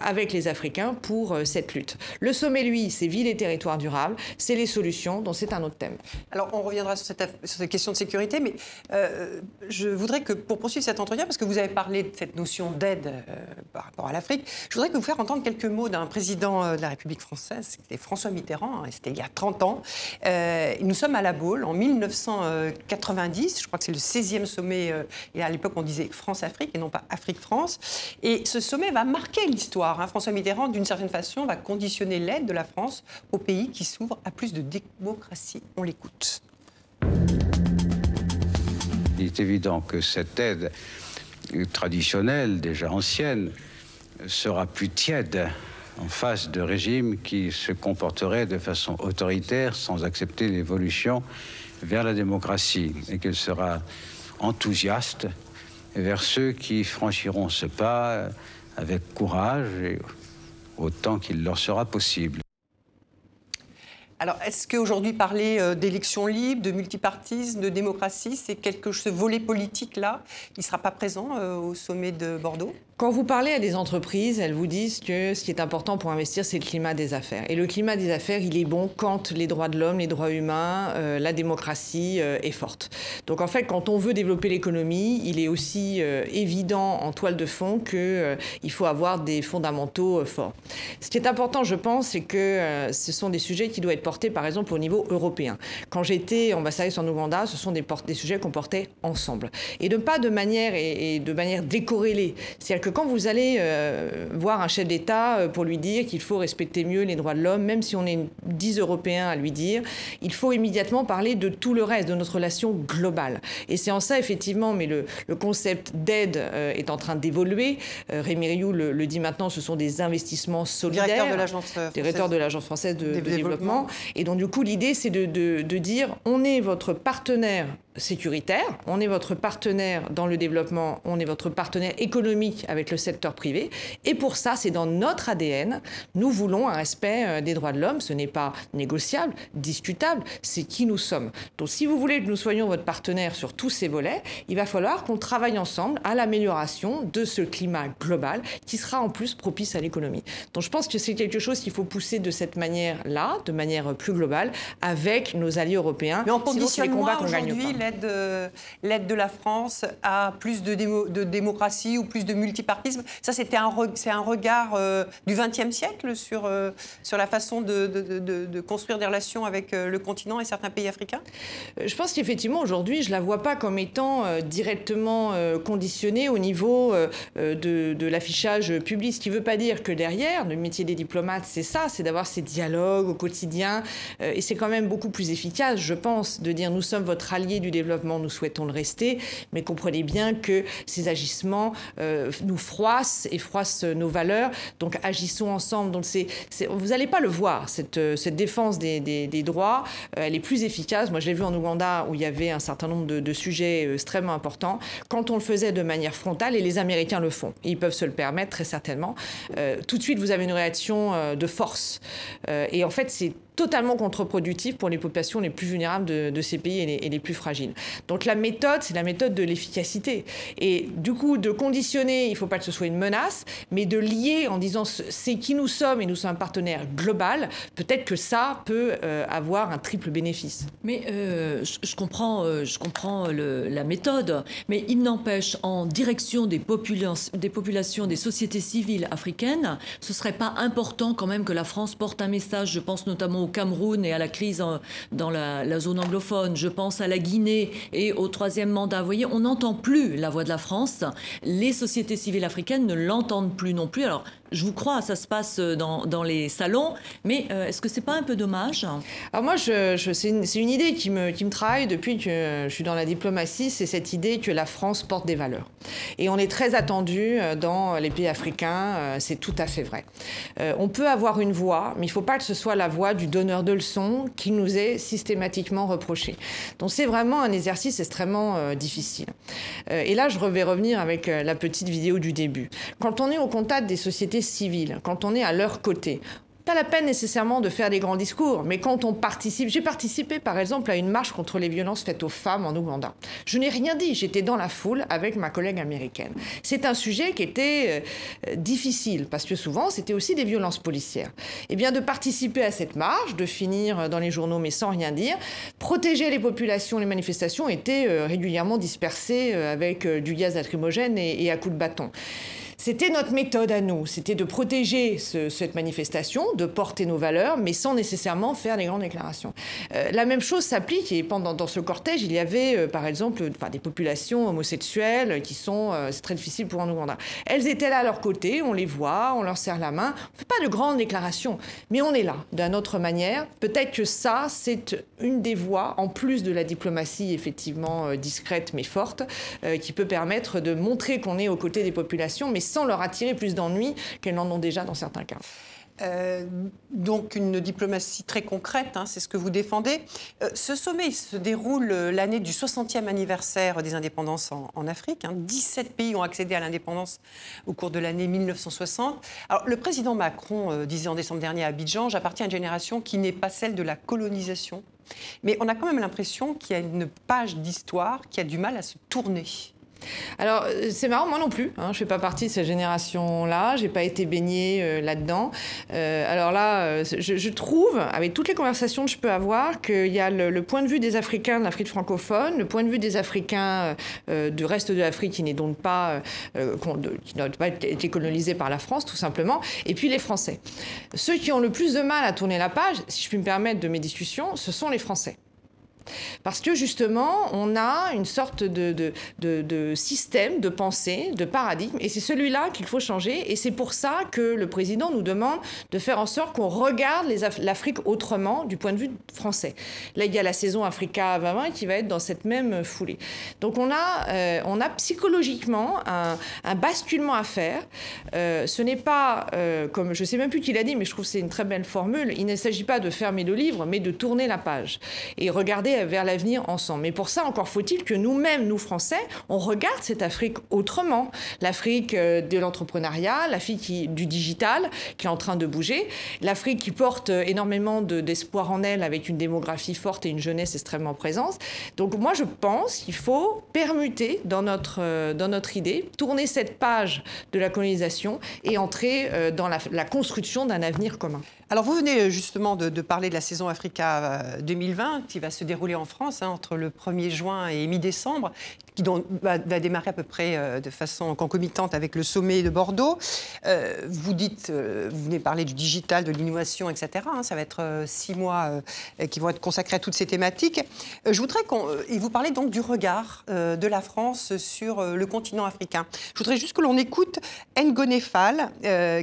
Speaker 2: avec les Africains pour cette lutte. Le sommet, lui, c'est ville et territoire durable, c'est les solutions, donc c'est un autre thème.
Speaker 1: Alors on reviendra sur cette, question de sécurité, mais euh, je voudrais que, pour poursuivre cet entretien, parce que vous avez parlé de cette notion d'aide euh, par rapport à l'Afrique, je voudrais que vous faire entendre quelques mots d'un président euh, de la République française, c'était François Mitterrand, hein, c'était il y a 30 ans. nous sommes à La Baule en 1990, je crois que c'est le 16e sommet, et à l'époque on disait France-Afrique et non pas Afrique-France. Et ce sommet va marquer l'histoire. Hein. François Mitterrand, d'une certaine façon, va conditionner l'aide de la France au pays qui s'ouvre à plus de démocratie. On l'écoute.
Speaker 9: Il est évident que cette aide traditionnelle, déjà ancienne, sera plus tiède en face de régimes qui se comporteraient de façon autoritaire sans accepter l'évolution vers la démocratie et qu'elle sera enthousiaste vers ceux qui franchiront ce pas avec courage et autant qu'il leur sera possible.
Speaker 1: Alors, est-ce qu'aujourd'hui, parler euh, d'élections libres, de multipartisme, de démocratie, c'est quelque ce volet politique-là, il ne sera pas présent euh, au sommet de Bordeaux?
Speaker 2: Quand vous parlez à des entreprises, elles vous disent que ce qui est important pour investir, c'est le climat des affaires. Et le climat des affaires, il est bon quand les droits de l'homme, les droits humains, euh, la démocratie euh, est forte. Donc en fait, quand on veut développer l'économie, il est aussi euh, évident en toile de fond qu'il il faut avoir des fondamentaux forts. Ce qui est important, je pense, c'est que ce sont des sujets qui doivent être portés, par exemple, au niveau européen. Quand j'étais ambassadrice en Ouganda, ce sont des, sujets qu'on portait ensemble. Et de pas de manière, et de manière décorrélée. C'est-à-dire que que quand vous allez voir un chef d'État pour lui dire qu'il faut respecter mieux les droits de l'homme, même si on est 10 Européens à lui dire, il faut immédiatement parler de tout le reste, de notre relation globale. Et c'est en ça, effectivement, mais le, concept d'aide est en train d'évoluer. Rémi Rioux le, dit maintenant, ce sont des investissements solidaires.
Speaker 1: Directeur de l'agence
Speaker 2: directeur de l'agence française de, développement. Et donc, du coup, l'idée, c'est de, de dire on est votre partenaire sécuritaire, on est votre partenaire dans le développement, on est votre partenaire économique avec le secteur privé. Et pour ça, c'est dans notre ADN. Nous voulons un respect euh, des droits de l'homme. Ce n'est pas négociable, discutable, c'est qui nous sommes. Donc si vous voulez que nous soyons votre partenaire sur tous ces volets, il va falloir qu'on travaille ensemble à l'amélioration de ce climat global qui sera en plus propice à l'économie. Donc je pense que c'est quelque chose qu'il faut pousser de cette manière-là, de manière plus globale, avec nos alliés européens.
Speaker 1: Mais on conditionne moins aujourd'hui l'aide de la France à plus de, de, démocratie ou plus de multipartisme. Ça, c'était un, c'est un regard euh, du XXe siècle sur, euh, sur la façon de, de, construire des relations avec euh, le continent et certains pays africains?
Speaker 2: Je pense qu'effectivement, aujourd'hui, je ne la vois pas comme étant directement conditionnée au niveau de, l'affichage public. Ce qui ne veut pas dire que derrière, le métier des diplomates, c'est ça, c'est d'avoir ces dialogues au quotidien. et c'est quand même beaucoup plus efficace, je pense, de dire nous sommes votre allié du développement, nous souhaitons le rester, mais comprenez bien que ces agissements euh, nous froissent et froissent nos valeurs. Donc agissons ensemble. Donc c'est, vous n'allez pas le voir, cette, euh, cette défense des, des, droits, euh, elle est plus efficace. Moi, je l'ai vu en Ouganda où il y avait un certain nombre de, sujets extrêmement importants. Quand on le faisait de manière frontale, et les Américains le font, ils peuvent se le permettre très certainement, tout de suite, vous avez une réaction de force. et en fait, c'est totalement contre-productif pour les populations les plus vulnérables de, ces pays et les, plus fragiles. Donc la méthode, c'est la méthode de l'efficacité. Et du coup, de conditionner, il ne faut pas que ce soit une menace, mais de lier en disant c'est qui nous sommes et nous sommes un partenaire global, peut-être que ça peut euh, avoir un triple bénéfice.
Speaker 3: Mais euh, je, comprends, euh, je comprends la méthode, mais il n'empêche en direction des, des populations, des sociétés civiles africaines, ce serait pas important quand même que la France porte un message, je pense notamment au Cameroun et à la crise dans la, zone anglophone. Je pense à la Guinée et au troisième mandat. Vous voyez, on n'entend plus la voix de la France. Les sociétés civiles africaines ne l'entendent plus non plus. Alors, je vous crois, ça se passe dans, dans les salons, mais euh, est-ce que c'est pas un peu dommage?
Speaker 2: Alors moi, c'est une, idée qui me, travaille depuis que je suis dans la diplomatie, c'est cette idée que la France porte des valeurs. Et on est très attendu euh, dans les pays africains, euh, c'est tout à fait vrai. on peut avoir une voix, mais il ne faut pas que ce soit la voix du donneur de leçons qui nous est systématiquement reproché. Donc c'est vraiment un exercice extrêmement difficile. et là, je vais revenir avec la petite vidéo du début. Quand on est au contact des sociétés civile, quand on est à leur côté, pas la peine nécessairement de faire des grands discours, mais quand on participe, j'ai participé par exemple à une marche contre les violences faites aux femmes en Ouganda. Je n'ai rien dit, j'étais dans la foule avec ma collègue américaine. C'est un sujet qui était euh, difficile parce que souvent c'était aussi des violences policières. Et eh bien de participer à cette marche, de finir dans les journaux mais sans rien dire, protéger les populations, les manifestations étaient euh, régulièrement dispersées euh, avec du gaz lacrymogène et à coups de bâton. C'était notre méthode à nous, c'était de protéger cette manifestation, de porter nos valeurs, mais sans nécessairement faire des grandes déclarations. Euh, la même chose s'applique, et pendant dans ce cortège, il y avait euh, par exemple des populations homosexuelles qui sont, euh, c'est très difficile pour un Ouganda. Elles étaient là à leur côté, on les voit, on leur serre la main, on ne fait pas de grandes déclarations, mais on est là d'une autre manière. Peut-être que ça, c'est une des voies, en plus de la diplomatie effectivement discrète mais forte, qui peut permettre de montrer qu'on est aux côtés des populations, mais sans leur attirer plus d'ennuis qu'elles n'en ont déjà dans certains cas.
Speaker 1: Euh, donc une diplomatie très concrète, hein, c'est ce que vous défendez. Euh, ce sommet se déroule euh, l'année du 60e anniversaire des indépendances en, Afrique. 17 hein. pays ont accédé à l'indépendance au cours de l'année 1960. Alors, le président Macron disait en décembre dernier à Abidjan, j'appartiens à une génération qui n'est pas celle de la colonisation. Mais on a quand même l'impression qu'il y a une page d'histoire qui a du mal à se tourner.
Speaker 2: Alors, euh, c'est marrant, moi non plus. Hein, je ne fais pas partie de cette génération-là. Je n'ai pas été baignée euh, là-dedans. Euh, alors là, je, trouve, avec toutes les conversations que je peux avoir, qu'il y a le, point de vue des Africains de l'Afrique francophone, le point de vue des Africains du reste de l'Afrique qui n'est donc pas, qui n'a pas été colonisé par la France, tout simplement, et puis les Français. Ceux qui ont le plus de mal à tourner la page, si je puis me permettre de mes discussions, ce sont les Français. Parce que justement, on a une sorte de, de, de système de pensée, de paradigme, et c'est celui-là qu'il faut changer. Et c'est pour ça que le président nous demande de faire en sorte qu'on regarde l'Afrique autrement du point de vue français. Là, il y a la saison Africa 2020 qui va être dans cette même foulée. Donc on a, euh, on a psychologiquement un, basculement à faire. Euh, ce n'est pas, euh, comme je ne sais même plus qui l'a dit, mais je trouve que c'est une très belle formule, il ne s'agit pas de fermer le livre, mais de tourner la page et regarder vers l'avenir ensemble. Mais pour ça, encore faut-il que nous-mêmes, nous Français, on regarde cette Afrique autrement. L'Afrique de l'entrepreneuriat, l'Afrique du digital qui est en train de bouger, l'Afrique qui porte énormément d'espoir en elle avec une démographie forte et une jeunesse extrêmement présente. Donc moi, je pense qu'il faut permuter dans notre, euh, dans notre idée, tourner cette page de la colonisation et entrer euh, dans la construction d'un avenir commun.
Speaker 1: Alors vous venez euh, justement de, parler de la saison Africa 2020 qui va se dérouler en France hein, entre le 1er juin et mi-décembre, qui va, démarrer à peu près de façon concomitante avec le sommet de Bordeaux. vous dites, vous venez parler du digital, de l'innovation, etc. Hein, ça va être six mois qui vont être consacrés à toutes ces thématiques. je voudrais qu'on, vous parlez donc du regard de la France sur le continent africain. Je voudrais juste que l'on écoute Ngone Fall,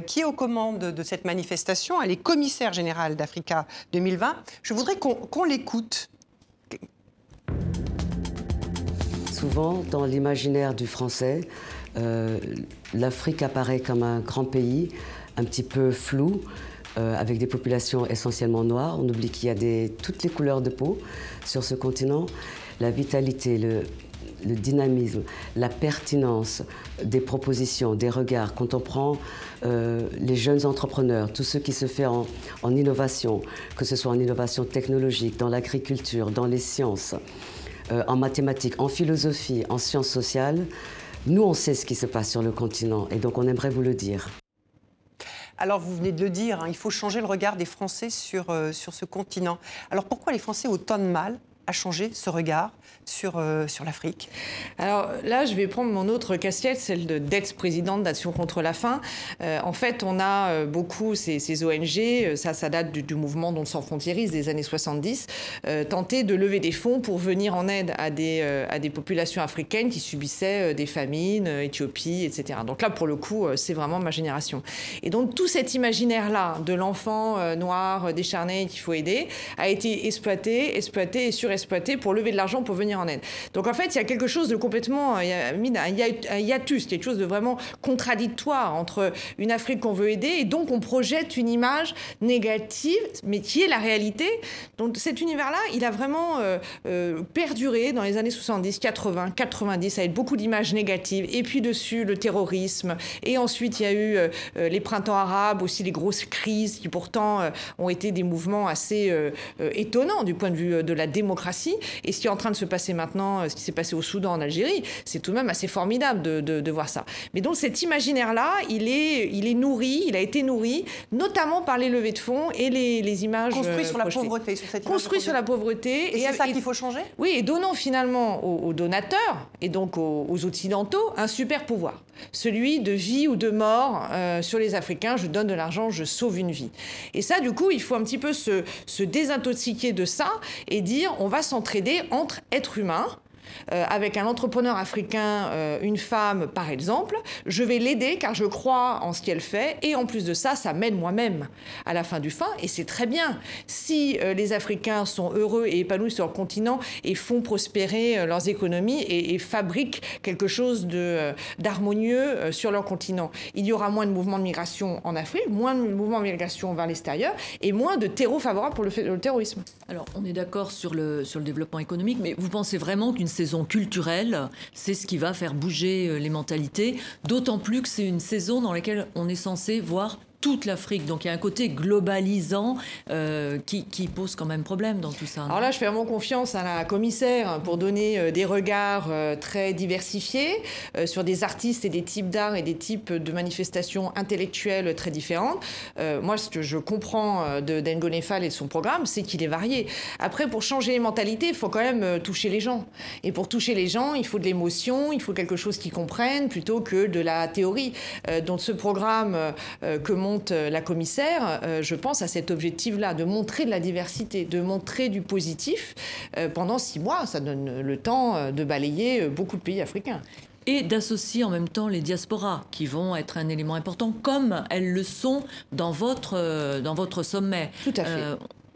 Speaker 1: qui est aux commandes de cette manifestation. Elle est commissaire général d'Africa 2020. Je voudrais qu'on l'écoute.
Speaker 10: Souvent, dans l'imaginaire du français, euh, l'Afrique apparaît comme un grand pays, un petit peu flou, euh, avec des populations essentiellement noires. On oublie qu'il y a toutes les couleurs de peau sur ce continent. La vitalité, le, le dynamisme, la pertinence des propositions, des regards, quand on prend euh, les jeunes entrepreneurs, tout ce qui se fait en, innovation, que ce soit en innovation technologique, dans l'agriculture, dans les sciences, euh, en mathématiques, en philosophie, en sciences sociales, nous, on sait ce qui se passe sur le continent et donc on aimerait vous le dire.
Speaker 1: Alors, vous venez de le dire, hein, il faut changer le regard des Français sur, euh, sur ce continent. Alors, pourquoi les Français ont autant de mal à changer ce regard sur, euh, sur l'Afrique
Speaker 2: Alors là, je vais prendre mon autre casquette, celle d'ex-présidente d'Action contre la faim. Euh, en fait, on a euh, beaucoup ces, ONG, ça, ça date du, mouvement dont sans des années 70, tenter de lever des fonds pour venir en aide à des, à des populations africaines qui subissaient des famines, Éthiopie, etc. Donc là, pour le coup, c'est vraiment ma génération. Et donc tout cet imaginaire-là de l'enfant noir décharné qu'il faut aider a été exploité, exploité et surexploité pour lever de l'argent pour venir en aide. Donc en fait, il y a quelque chose de complètement, il y a un hiatus, quelque chose de vraiment contradictoire entre une Afrique qu'on veut aider et donc on projette une image négative, mais qui est la réalité. Donc cet univers-là, il a vraiment euh, euh, perduré dans les années 70, 80, 90, avec beaucoup d'images négatives. Et puis dessus, le terrorisme. Et ensuite, il y a eu euh, les printemps arabes, aussi les grosses crises qui pourtant ont été des mouvements assez étonnants du point de vue de la démocratie. Et ce qui est en train de se passer maintenant, euh, ce qui s'est passé au Soudan, en Algérie, c'est tout de même assez formidable de, de, voir ça. Mais donc cet imaginaire-là, il est, il est nourri, il a été nourri, notamment par les levées de fonds et les, les images.
Speaker 1: Construit sur la pauvreté, sur cette
Speaker 2: Construit sur la pauvreté.
Speaker 1: Et, c'est ça qu'il faut changer?
Speaker 2: Oui, et donnant finalement aux, donateurs et donc aux, Occidentaux un super pouvoir. Celui de vie ou de mort euh, sur les Africains. Je donne de l'argent, je sauve une vie. Et ça, du coup, il faut un petit peu se, se désintoxiquer de ça et dire on va s'entraider entre être humain euh, avec un entrepreneur africain, euh, une femme par exemple, je vais l'aider car je crois en ce qu'elle fait et en plus de ça, ça m'aide moi-même à la fin du fin et c'est très bien. Si euh, les Africains sont heureux et épanouis sur leur continent et font prospérer leurs économies et, fabriquent quelque chose d'harmonieux sur leur continent, il y aura moins de mouvements de migration en Afrique, moins de mouvements de migration vers l'extérieur et moins de terreau favorable pour le, le terrorisme.
Speaker 3: Alors on est d'accord sur le, sur le développement économique, mais vous pensez vraiment qu'une saison culturelle, c'est ce qui va faire bouger euh, les mentalités, d'autant plus que c'est une saison dans laquelle on est censé voir toute l'Afrique. Donc il y a un côté globalisant euh, qui, pose quand même problème dans tout ça.
Speaker 2: Alors là, je fais vraiment confiance à la commissaire pour donner euh, des regards euh, très diversifiés sur des artistes et des types d'art et des types de manifestations intellectuelles très différentes. moi, ce que je comprends de Dengonefal et de son programme, c'est qu'il est varié. Après, pour changer les mentalités, il faut quand même toucher les gens. Et pour toucher les gens, il faut de l'émotion, il faut quelque chose qu'ils comprennent plutôt que de la théorie. donc ce programme que mon remonte la commissaire, je pense à cet objectif-là, de montrer de la diversité, de montrer du positif. pendant six mois, ça donne le temps de balayer beaucoup de pays africains
Speaker 3: et d'associer en même temps les diasporas qui vont être un élément important comme elles le sont dans votre, dans votre sommet.
Speaker 2: Tout à fait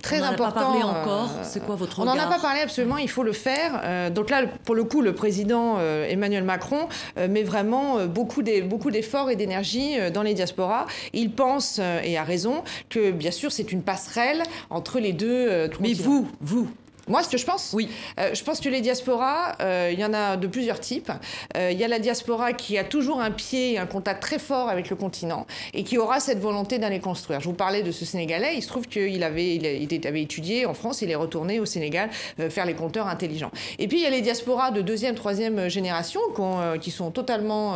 Speaker 2: très
Speaker 3: on
Speaker 2: important.
Speaker 3: On pas parlé encore. Euh, c'est quoi votre
Speaker 2: On
Speaker 3: n'en
Speaker 2: a pas parlé absolument. Il faut le faire. Euh, donc là, pour le coup, le président euh, Emmanuel Macron met vraiment beaucoup d'efforts et d'énergie dans les diasporas. Il pense et a raison que bien sûr c'est une passerelle entre les deux.
Speaker 3: Mais vous, vous,
Speaker 2: moi, ce que je pense
Speaker 3: Oui.
Speaker 2: Euh, je pense que les diasporas, euh, il y en a de plusieurs types. Euh, il y a la diaspora qui a toujours un pied et un contact très fort avec le continent et qui aura cette volonté d'aller construire. Je vous parlais de ce Sénégalais. Il se trouve qu'il avait, il, avait étudié en France, il est retourné au Sénégal faire les compteurs intelligents. Et puis, il y a les diasporas de deuxième, troisième génération qui sont totalement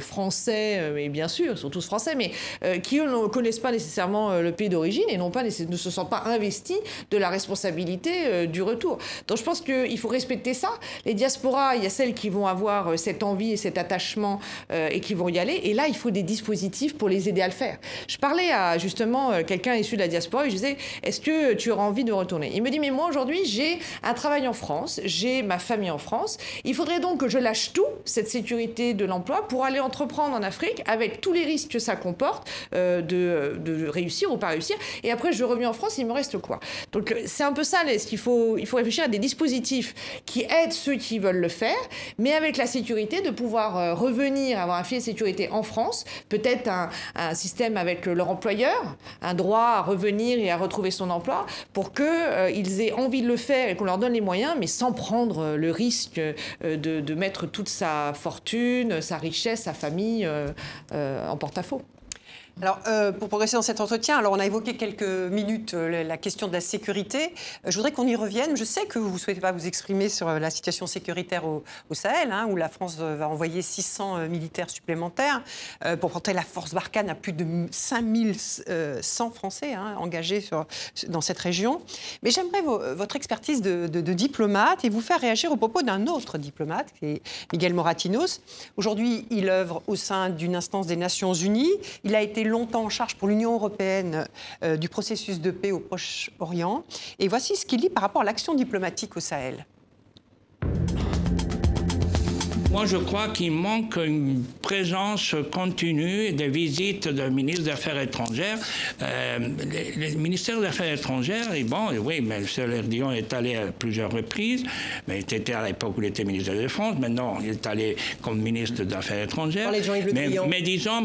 Speaker 2: français, et bien sûr, ils sont tous français, mais qui, ne connaissent pas nécessairement le pays d'origine et pas, ne se sentent pas investis de la responsabilité du retour. Donc je pense qu'il faut respecter ça. Les diasporas, il y a celles qui vont avoir euh, cette envie et cet attachement euh, et qui vont y aller. Et là, il faut des dispositifs pour les aider à le faire. Je parlais à justement euh, quelqu'un issu de la diaspora et je disais, est-ce que tu auras envie de retourner? Il me dit, mais moi aujourd'hui, j'ai un travail en France, j'ai ma famille en France. Il faudrait donc que je lâche tout, cette sécurité de l'emploi, pour aller entreprendre en Afrique avec tous les risques que ça comporte de, de réussir ou pas réussir. Et après, je reviens en France, il me reste quoi? Donc c'est un peu ça ce qu'il faut il faut réfléchir à des dispositifs qui aident ceux qui veulent le faire, mais avec la sécurité de pouvoir euh, revenir, avoir un filet de sécurité en France, peut-être un, système avec leur employeur, un droit à revenir et à retrouver son emploi, pour qu'ils euh, aient envie de le faire et qu'on leur donne les moyens, mais sans prendre euh, le risque de, mettre toute sa fortune, sa richesse, sa famille en porte-à-faux.
Speaker 1: Alors, euh, pour progresser dans cet entretien, alors on a évoqué quelques minutes euh, la question de la sécurité. Euh, je voudrais qu'on y revienne. Je sais que vous ne souhaitez pas vous exprimer sur la situation sécuritaire au, Sahel, hein, où la France va envoyer 600 militaires supplémentaires pour porter la force Barkhane à plus de 5100 Français hein, engagés dans cette région. Mais j'aimerais votre expertise de, de, diplomate et vous faire réagir au propos d'un autre diplomate, qui est Miguel Moratinos. Aujourd'hui, il œuvre au sein d'une instance des Nations Unies. Il a été longtemps en charge pour l'Union européenne euh, du processus de paix au Proche-Orient. Et voici ce qu'il dit par rapport à l'action diplomatique au Sahel.
Speaker 11: Moi, je crois qu'il manque une présence continue des visites de ministres des Affaires étrangères. Euh, le ministère des Affaires étrangères, et bon, oui, mais le Dion est allé à plusieurs reprises, mais il était à l'époque où il était ministre de la Défense. Maintenant, il est allé comme ministre des Affaires étrangères. Mais, mais, disons,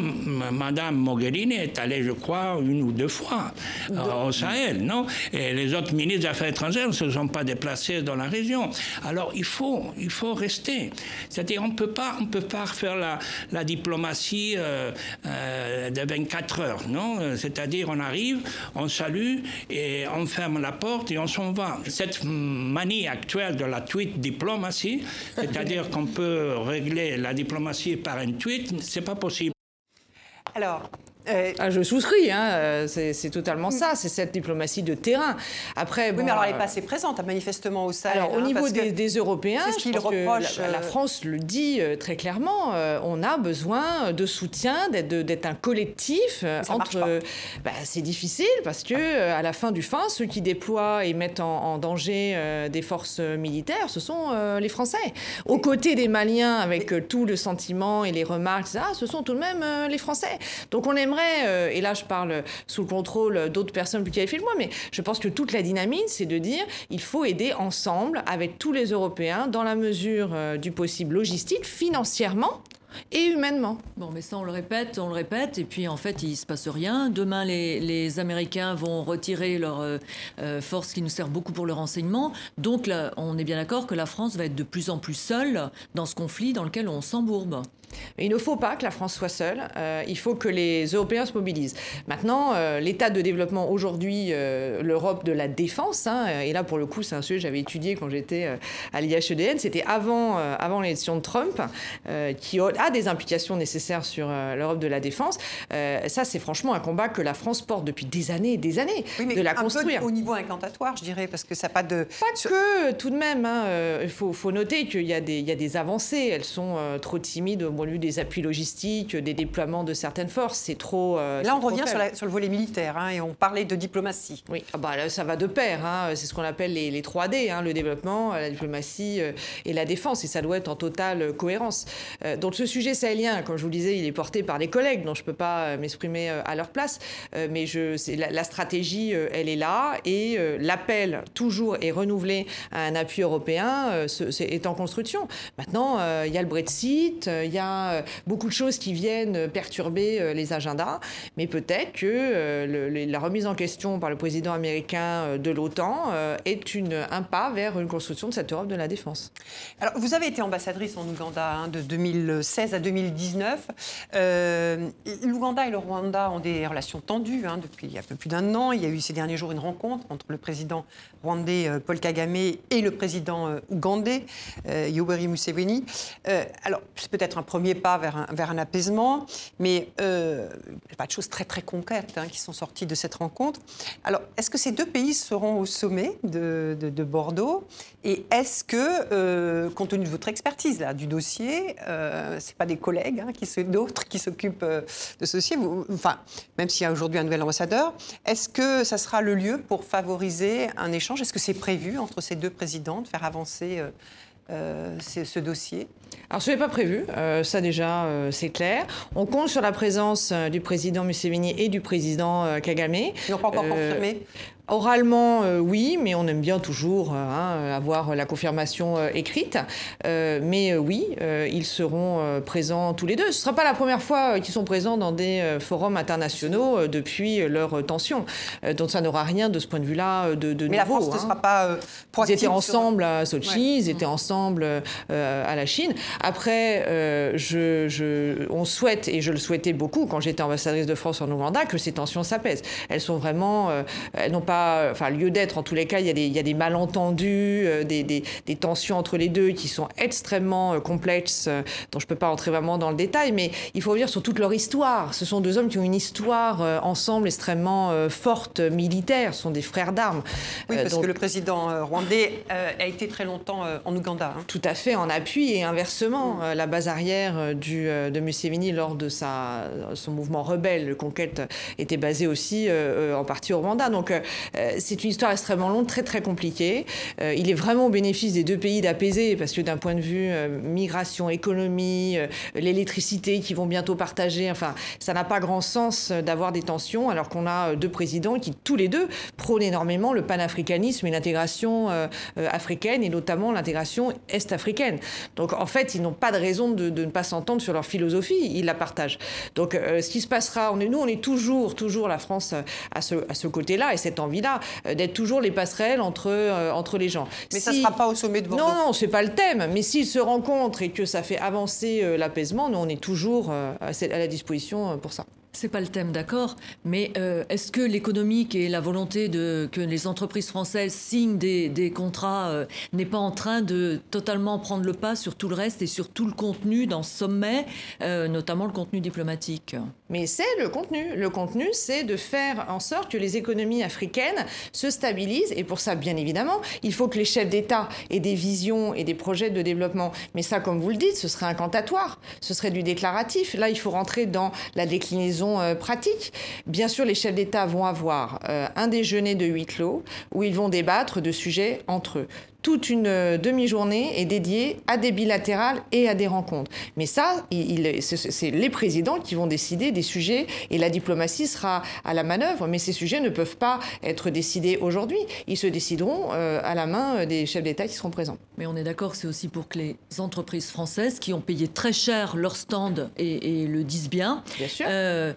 Speaker 11: Madame Mogherini est allée, je crois, une ou deux fois euh, au Sahel, non? Et les autres ministres des Affaires étrangères ne se sont pas déplacés dans la région. Alors, il faut, il faut rester. C'est-à-dire, on peut pas, on peut pas faire la, la diplomatie euh, euh, de 24 heures, non? C'est-à-dire, on arrive, on salue et on ferme la porte et on s'en va. Cette manie actuelle de la tweet diplomatie, c'est-à-dire qu'on peut régler la diplomatie par un tweet, c'est pas possible.
Speaker 2: Alors, euh, ah, je souscris, hein, euh, c'est totalement ça, c'est cette diplomatie de terrain.
Speaker 1: Après, oui, mais alors elle n'est pas assez présente, hein, manifestement, au Sahel.
Speaker 2: Alors, au hein, niveau des, Européens, ce qu'il reproche. La, euh, France le dit très clairement, on a besoin de soutien, d'être un collectif. entre, bah, c'est difficile parce que, à la fin du fin, ceux qui déploient et mettent en, danger des forces militaires, ce sont les Français. Aux côtés des Maliens, avec tout le sentiment et les remarques, ce sont tout de même les Français. Donc on aime euh, et là je parle sous le contrôle d'autres personnes plus qualifiées que moi, mais je pense que toute la dynamique, c'est de dire il faut aider ensemble avec tous les Européens dans la mesure euh, du possible logistique, financièrement, et humainement.
Speaker 3: Bon, mais ça, on le répète, on le répète, et puis en fait, il ne se passe rien. Demain, les, Américains vont retirer leur euh, force qui nous sert beaucoup pour le renseignement. Donc, on est bien d'accord que la France va être de plus en plus seule dans ce conflit dans lequel on s'embourbe
Speaker 2: il ne faut pas que la France soit seule. Euh, il faut que les Européens se mobilisent. Maintenant, euh, l'état de développement aujourd'hui, euh, l'Europe de la défense, hein, et là pour le coup, c'est un sujet que j'avais étudié quand j'étais à l'IHEDN, c'était avant, avant l'élection de Trump, qui a des implications nécessaires sur l'Europe de la défense. ça, c'est franchement un combat que la France porte depuis des années et des années de la construire.
Speaker 1: au niveau incantatoire, je dirais, parce que ça n'a pas de.
Speaker 2: Pas que, tout de même. Hein, il faut, faut, noter qu'il y, y, a des avancées. Elles sont trop timides bon lieu des appuis logistiques, des déploiements de certaines forces. C'est trop.
Speaker 1: là, on revient sur, le volet militaire hein, et on parlait de diplomatie.
Speaker 2: Oui, ah bah, là, ça va de pair. Hein. C'est ce qu'on appelle les, les 3D, hein, le développement, la diplomatie et la défense. Et ça doit être en totale cohérence. donc ce sujet sahélien, comme je vous le disais, il est porté par des collègues, dont je ne peux pas m'exprimer à leur place. mais je, la, la, stratégie, elle est là. Et l'appel, toujours et renouvelé à un appui européen, est en construction. Maintenant, il y a le Brexit, il y a beaucoup de choses qui viennent perturber les agendas. Mais peut-être que la remise en question par le président américain de l'OTAN est un pas vers une construction de cette Europe de la défense.
Speaker 1: Alors, vous avez été ambassadrice en Ouganda hein, de 2016 à 2019. Euh, L'Ouganda et le Rwanda ont des relations tendues hein, depuis il y a un peu plus d'un an. Il y a eu ces derniers jours une rencontre entre le président rwandais euh, Paul Kagame et le président euh, ougandais Yoweri Museveni. alors, c'est peut-être un premier pas vers un, apaisement, mais il n'y a pas de choses très très concrètes hein, qui sont sorties de cette rencontre. Alors, est-ce que ces deux pays seront au sommet de, de, Bordeaux? Et est-ce que, compte tenu de votre expertise là, du dossier, ce n'est pas des collègues hein, qui d'autres qui s'occupent de ce dossier, enfin, même s'il y a aujourd'hui un nouvel ambassadeur, est-ce que ça sera le lieu pour favoriser un échange? Est-ce que c'est prévu entre ces deux présidents de faire avancer euh, euh, ce dossier
Speaker 2: alors, ce n'est pas prévu, euh, ça déjà, c'est clair. On compte sur la présence du président Museveni et du président Kagame. Ils
Speaker 1: n'ont pas encore confirmé
Speaker 2: Oralement, euh, oui, mais on aime bien toujours euh, hein, avoir la confirmation euh, écrite. mais oui, ils seront présents tous les deux. Ce ne sera pas la première fois qu'ils sont présents dans des forums internationaux depuis leur tension. donc ça n'aura rien de ce point de vue-là de, de
Speaker 1: mais
Speaker 2: nouveau.
Speaker 1: la France ne
Speaker 2: hein.
Speaker 1: sera pas
Speaker 2: Ils étaient ensemble à Sochi, ils étaient ensemble à la Chine. Après, je, on souhaite, et je le souhaitais beaucoup quand j'étais ambassadrice de France en Ouganda, que ces tensions s'apaisent. Elles sont vraiment... elles n'ont pas enfin lieu d'être. En tous les cas, il y a des, il y a des malentendus, euh, des, des, des, tensions entre les deux qui sont extrêmement euh, complexes, euh, dont je ne peux pas entrer vraiment dans le détail, mais il faut revenir sur toute leur histoire. Ce sont deux hommes qui ont une histoire ensemble extrêmement forte, militaire, ce sont des frères d'armes.
Speaker 1: Oui, parce que le président rwandais a été très longtemps en Ouganda.
Speaker 2: Hein. Tout à fait, en appui et inversement. Mm. La base arrière du, de Museveni lors de sa, son mouvement rebelle, le Conquête, était basée aussi en partie au Rwanda. Donc c'est une histoire extrêmement longue, très très compliquée. Euh, il est vraiment au bénéfice des deux pays d'apaiser, parce que d'un point de vue euh, migration, économie, l'électricité qui vont bientôt partager, enfin, ça n'a pas grand sens d'avoir des tensions, alors qu'on a deux présidents qui, tous les deux, prônent énormément le panafricanisme et l'intégration africaine, et notamment l'intégration est-africaine. Donc, en fait, ils n'ont pas de raison de, ne pas s'entendre sur leur philosophie, ils la partagent. Donc, ce qui se passera, nous, on est toujours, toujours la France à ce, côté-là, et cette euh, d'être toujours les passerelles entre, euh, entre les gens.
Speaker 1: Mais ça ne sera pas au sommet de Bordeaux
Speaker 2: Non, non, ce n'est pas le thème. Mais s'ils se rencontrent et que ça fait avancer euh, l'apaisement, nous, on est toujours à la disposition pour ça.
Speaker 3: C'est pas le thème, d'accord, mais euh, est-ce que l'économique et la volonté de que les entreprises françaises signent des, contrats euh, n'est pas en train de totalement prendre le pas sur tout le reste et sur tout le contenu dans ce sommet, euh, notamment le contenu diplomatique?
Speaker 2: Mais c'est le contenu. Le contenu, c'est de faire en sorte que les économies africaines se stabilisent. Et pour ça, bien évidemment, il faut que les chefs d'État aient des visions et des projets de développement. Mais ça, comme vous le dites, ce serait incantatoire. Ce serait du déclaratif. Là, il faut rentrer dans la déclinaison euh, pratique. Bien sûr, les chefs d'État vont avoir euh, un déjeuner de huis clos où ils vont débattre de sujets entre eux toute une euh, demi-journée est dédiée à des bilatérales et à des rencontres. Mais ça, c'est les présidents qui vont décider des sujets et la diplomatie sera à la manœuvre. Mais ces sujets ne peuvent pas être décidés aujourd'hui. Ils se décideront à la main des chefs d'État qui seront présents.
Speaker 3: Mais on est d'accord, c'est aussi pour que les entreprises françaises qui ont payé très cher leur stand et, le disent bien,
Speaker 2: bien sûr.
Speaker 3: Euh,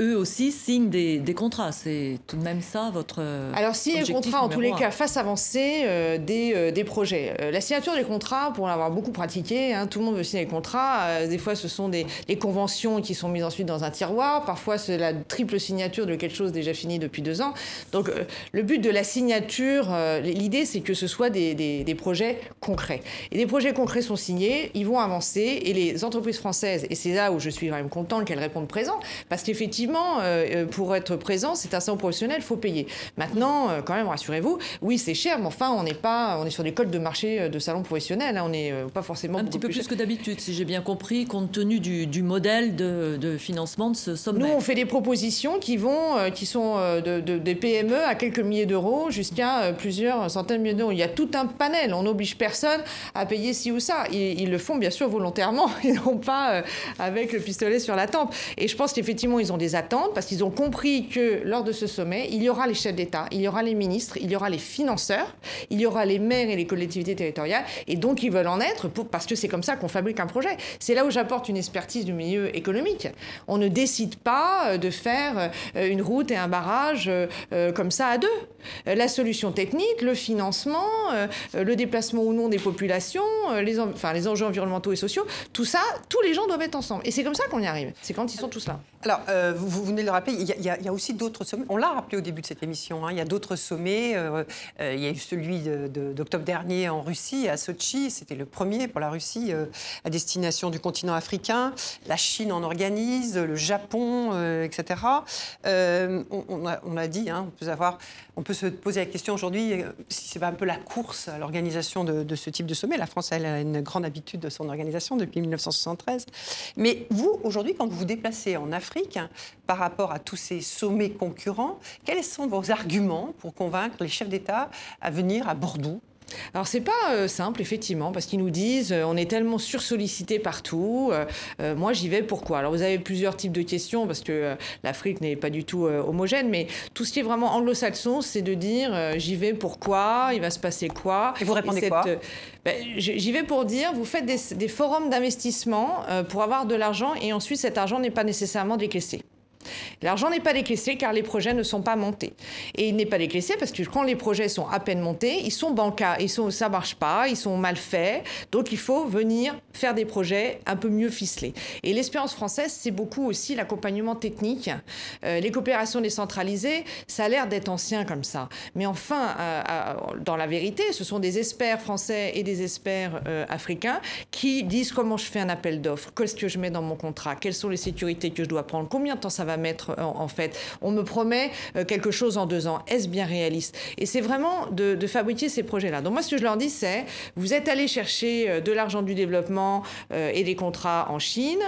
Speaker 3: eux aussi signent des, contrats. C'est tout de même ça votre.
Speaker 2: Alors, si les contrats, en tous les cas, fassent avancer euh, des, euh, des, projets. Euh, la signature des contrats, pour l'avoir beaucoup pratiqué, hein, tout le monde veut signer des contrats. des fois, ce sont des, conventions qui sont mises ensuite dans un tiroir. Parfois, c'est la triple signature de quelque chose déjà fini depuis deux ans. Donc, le but de la signature, l'idée, c'est que ce soit des, des, projets concrets. Et des projets concrets sont signés, ils vont avancer. Et les entreprises françaises, et c'est là où je suis quand même contente qu'elles répondent présent, parce qu'effectivement, effectivement, pour être présent, c'est un salon professionnel, il faut payer. Maintenant, quand même, rassurez-vous, oui, c'est cher, mais enfin, on n'est pas, on est sur des codes de marché de salon professionnel. Hein, on n'est pas forcément
Speaker 3: un petit peu plus, que d'habitude, si j'ai bien compris, compte tenu du, modèle de, financement de ce sommet.
Speaker 2: Nous, on fait des propositions qui vont, qui sont de, des PME à quelques milliers d'euros jusqu'à plusieurs centaines de milliers d'euros. Il y a tout un panel. On n'oblige personne à payer ci ou ça. Ils, le font bien sûr volontairement et non pas avec le pistolet sur la tempe. Et je pense qu'effectivement, ils ont des attentes parce qu'ils ont compris que lors de ce sommet, il y aura les chefs d'État, il y aura les ministres, il y aura les financeurs, il y aura les maires et les collectivités territoriales. Et donc, ils veulent en être parce que c'est comme ça qu'on fabrique un projet. C'est là où j'apporte une expertise du milieu économique. On ne décide pas euh, de faire euh, une route et un barrage euh, comme ça à deux. La solution technique, le financement, le déplacement ou non des populations, les, enjeux environnementaux et sociaux, tout ça, tous les gens doivent être ensemble. Et c'est comme ça qu'on y arrive. C'est quand ils sont tous là.
Speaker 1: Alors, vous, venez de le rappeler, il y, a, aussi d'autres sommets. On l'a rappelé au début de cette émission. Hein, il y a d'autres sommets. Euh, euh, il y a eu celui d'octobre dernier en Russie, à Sochi. C'était le premier pour la Russie à destination du continent africain. La Chine en organise, le Japon, etc. On, a, dit, hein, on peut avoir, on peut se poser la question aujourd'hui si c'est pas un peu la course à l'organisation de, ce type de sommet. La France, elle a une grande habitude de son organisation depuis 1973. Mais vous, aujourd'hui, quand vous vous déplacez en Afrique par rapport à tous ces sommets concurrents. Quels sont vos arguments pour convaincre les chefs d'État à venir à Bordeaux?
Speaker 2: Alors c'est pas euh, simple effectivement parce qu'ils nous disent euh, on est tellement sursollicité partout. Euh, moi j'y vais pourquoi? Alors vous avez plusieurs types de questions parce que l'Afrique n'est pas du tout homogène, mais tout ce qui est vraiment anglo-saxon, c'est de dire j'y vais pourquoi, il va se passer quoi?
Speaker 1: Et vous répondez quoi?
Speaker 2: ben, J'y vais pour dire vous faites des, des forums d'investissement pour avoir de l'argent et ensuite cet argent n'est pas nécessairement décaissé. L'argent n'est pas décaissé car les projets ne sont pas montés. Et il n'est pas décaissé parce que quand les projets sont à peine montés, ils sont bancas, ils sont, ça marche pas, ils sont mal faits. Donc il faut venir faire des projets un peu mieux ficelés. Et l'expérience française, c'est beaucoup aussi l'accompagnement technique. Euh, les coopérations décentralisées, ça a l'air d'être ancien comme ça. Mais enfin, euh, euh, dans la vérité, ce sont des experts français et des experts africains qui disent comment je fais un appel d'offres, qu'est-ce que je mets dans mon contrat, quelles sont les sécurités que je dois prendre, combien de temps ça va mettre en, fait. On me promet euh, quelque chose en deux ans. Est-ce bien réaliste? Et c'est vraiment de, fabriquer ces projets-là. Donc moi, ce que je leur dis, c'est vous êtes allé chercher euh, de l'argent du développement euh, et des contrats en Chine.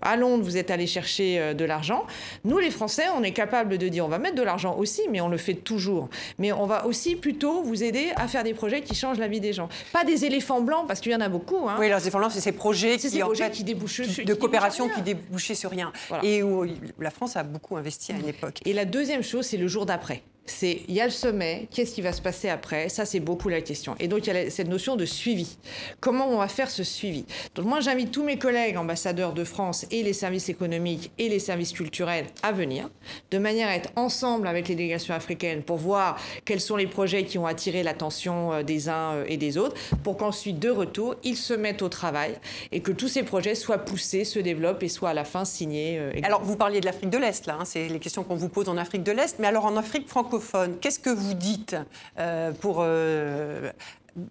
Speaker 2: à Londres, vous êtes allé chercher de l'argent. Nous, les Français, on est capable de dire on va mettre de l'argent aussi, mais on le fait toujours. Mais on va aussi plutôt vous aider à faire des projets qui changent la vie des gens. Pas des éléphants blancs, parce qu'il y en a beaucoup. Hein.
Speaker 1: Oui, les éléphants blancs, c'est ces projets,
Speaker 2: qui,
Speaker 1: ces
Speaker 2: projets qui débouchent
Speaker 1: de coopération qui débouchaient sur rien. Et où la France a beaucoup investi à une époque.
Speaker 2: Et la deuxième chose, c'est le jour d'après c'est il y a le sommet, qu'est-ce qui va se passer après? Ça, c'est beaucoup la question. Et donc, il y a cette notion de suivi. Comment on va faire ce suivi? Donc, moi, j'invite tous mes collègues ambassadeurs de France et les services économiques et les services culturels à venir, de manière à être ensemble avec les délégations africaines pour voir quels sont les projets qui ont attiré l'attention euh, des uns euh, et des autres, pour qu'ensuite, de retour, ils se mettent au travail et que tous ces projets soient poussés, se développent et soient à la fin signés.
Speaker 1: Euh, alors, vous parliez de l'Afrique de l'Est, là, hein, c'est les questions qu'on vous pose en Afrique de l'Est, mais alors en Afrique franco qu'est-ce que vous dites euh, pour euh,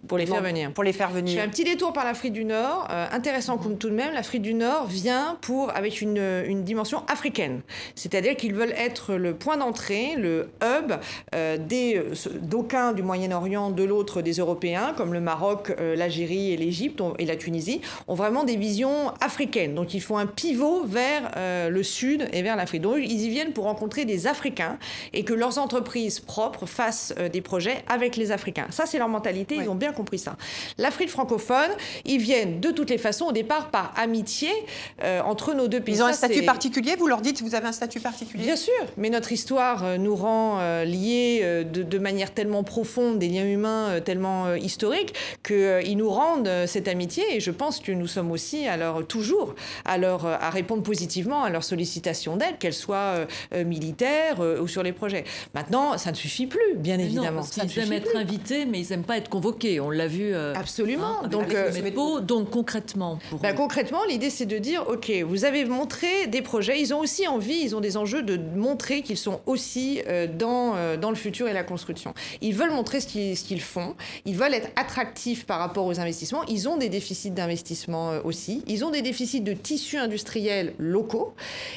Speaker 2: pour les faire venir.
Speaker 1: Pour les faire venir.
Speaker 2: Je fais un petit détour par l'Afrique du Nord. Euh, intéressant tout de même, l'Afrique du Nord vient pour, avec une, une dimension africaine. C'est-à-dire qu'ils veulent être le point d'entrée, le hub euh, des d'aucuns du Moyen-Orient, de l'autre des Européens, comme le Maroc, euh, l'Algérie et l'Égypte et la Tunisie, ont vraiment des visions africaines. Donc ils font un pivot vers le sud et vers l'Afrique. Donc ils y viennent pour rencontrer des Africains et que leurs entreprises propres fassent des projets avec les Africains. Ça, c'est leur mentalité. Ils ont bien compris ça. L'Afrique francophone, ils viennent de toutes les façons au départ par amitié euh, entre nos deux pays.
Speaker 1: Ils ont un statut particulier Vous leur dites vous avez un statut particulier?
Speaker 2: Bien sûr, mais notre histoire euh, nous rend euh, liés de, manière tellement profonde, des liens humains tellement historiques, qu'ils nous rendent cette amitié et je pense que nous sommes aussi alors toujours à, leur, à répondre positivement à leurs sollicitations d'aide, qu'elles soient militaires ou sur les projets. Maintenant, ça ne suffit plus, bien évidemment.
Speaker 3: Non, parce ils aiment être invités, mais ils n'aiment pas être convoqués. On l'a vu.
Speaker 2: Absolument.
Speaker 3: Hein,
Speaker 2: donc,
Speaker 3: donc concrètement.
Speaker 2: Bah, concrètement, l'idée c'est de dire, ok, vous avez montré des projets. Ils ont aussi envie, ils ont des enjeux de montrer qu'ils sont aussi dans dans le futur et la construction. Ils veulent montrer ce qu'ils font. Ils veulent être attractifs par rapport aux investissements. Ils ont des déficits d'investissement aussi. Ils ont des déficits de tissus industriels locaux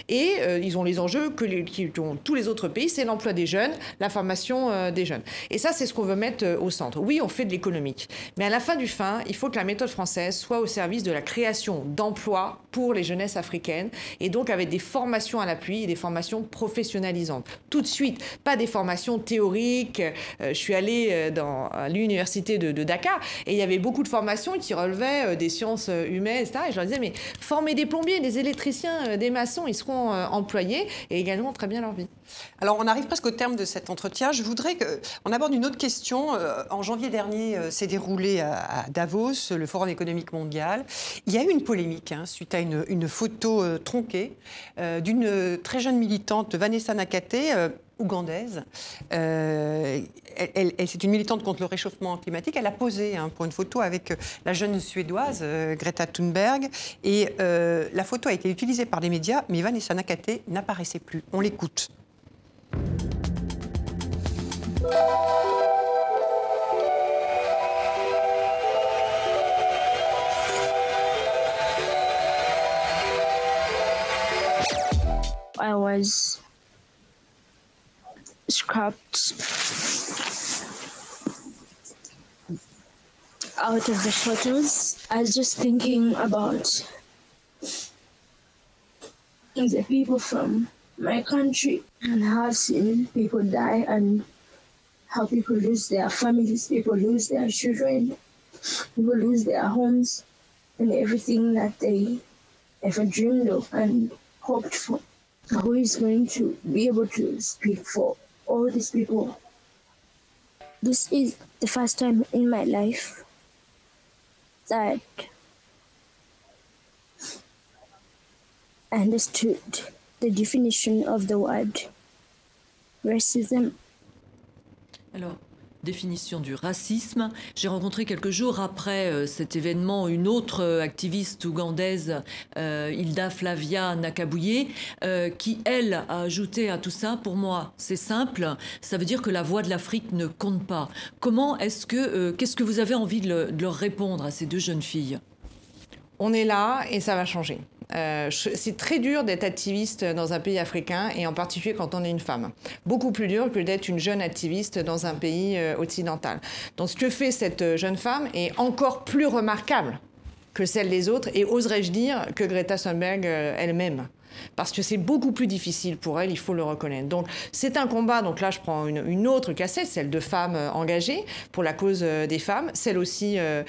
Speaker 2: et ils ont les enjeux que les, qui ont tous les autres pays, c'est l'emploi des jeunes, la formation euh, des jeunes. Et ça, c'est ce qu'on veut mettre euh, au centre. Oui, on fait de mais à la fin du fin, il faut que la méthode française soit au service de la création d'emplois pour les jeunesses africaines, et donc avec des formations à l'appui et des formations professionnalisantes. Tout de suite, pas des formations théoriques. Euh, je suis allée dans l'université de, Dakar, et il y avait beaucoup de formations qui relevaient des sciences humaines, etc. Et je leur disais, mais former des plombiers, des électriciens, des maçons, ils seront employés, et également très bien leur vie.
Speaker 1: Alors, on arrive presque au terme de cet entretien. Je voudrais qu'on aborde une autre question. Euh, en janvier dernier, euh, s'est déroulé à Davos, le Forum économique mondial. Il y a eu une polémique hein, suite à une, photo euh, tronquée d'une très jeune militante, Vanessa Nakate, ougandaise. c'est une militante contre le réchauffement climatique. Elle a posé hein, pour une photo avec la jeune suédoise Greta Thunberg. Et la photo a été utilisée par les médias, mais Vanessa Nakate n'apparaissait plus. On l'écoute.
Speaker 12: I was scrapped out of the photos. I was just thinking about the people from my country and have seen people die and how people lose their families, people lose their children, people lose their homes and everything that they ever dreamed of and hoped for. Who is going to be able to speak for all these people? This is the first time in my life that I understood the definition of the word racism.
Speaker 3: Alors, définition du racisme. J'ai rencontré quelques jours après euh, cet événement une autre euh, activiste ougandaise, euh, Hilda Flavia Nakabouye, qui, elle, a ajouté à tout ça, pour moi, c'est simple, ça veut dire que la voix de l'Afrique ne compte pas. Comment est-ce que, qu'est-ce que vous avez envie de leur répondre à ces deux jeunes filles?
Speaker 2: On est là et ça va changer. Euh, c'est très dur d'être activiste dans un pays africain et en particulier quand on est une femme. Beaucoup plus dur que d'être une jeune activiste dans un pays euh, occidental. Donc ce que fait cette jeune femme est encore plus remarquable que celle des autres et oserais-je dire que Greta Thunberg euh, elle-même parce que c'est beaucoup plus difficile pour elle, il faut le reconnaître. Donc c'est un combat, donc là je prends une, autre cassette, celle de femmes euh, engagées pour la cause euh, des femmes, celle aussi euh,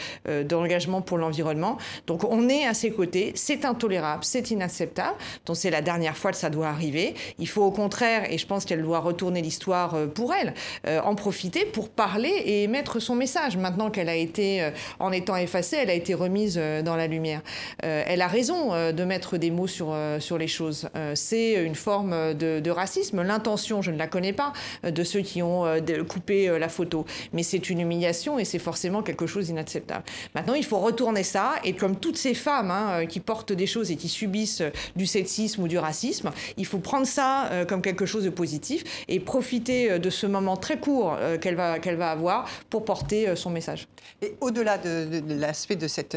Speaker 2: d'engagement pour l'environnement. Donc on est à ses côtés, c'est intolérable, c'est inacceptable, donc c'est la dernière fois que ça doit arriver. Il faut au contraire, et je pense qu'elle doit retourner l'histoire pour elle, en profiter pour parler et émettre son message. Maintenant qu'elle a été, en étant effacée, elle a été remise dans la lumière. elle a raison de mettre des mots sur, sur les choses euh, c'est une forme de, racisme. L'intention, je ne la connais pas, euh, de ceux qui ont euh, coupé la photo. Mais c'est une humiliation et c'est forcément quelque chose d'inacceptable. Maintenant, il faut retourner ça. Et comme toutes ces femmes hein, qui portent des choses et qui subissent du sexisme ou du racisme, il faut prendre ça comme quelque chose de positif et profiter de ce moment très court qu'elle va, avoir pour porter son message.
Speaker 1: Au-delà de, l'aspect de cette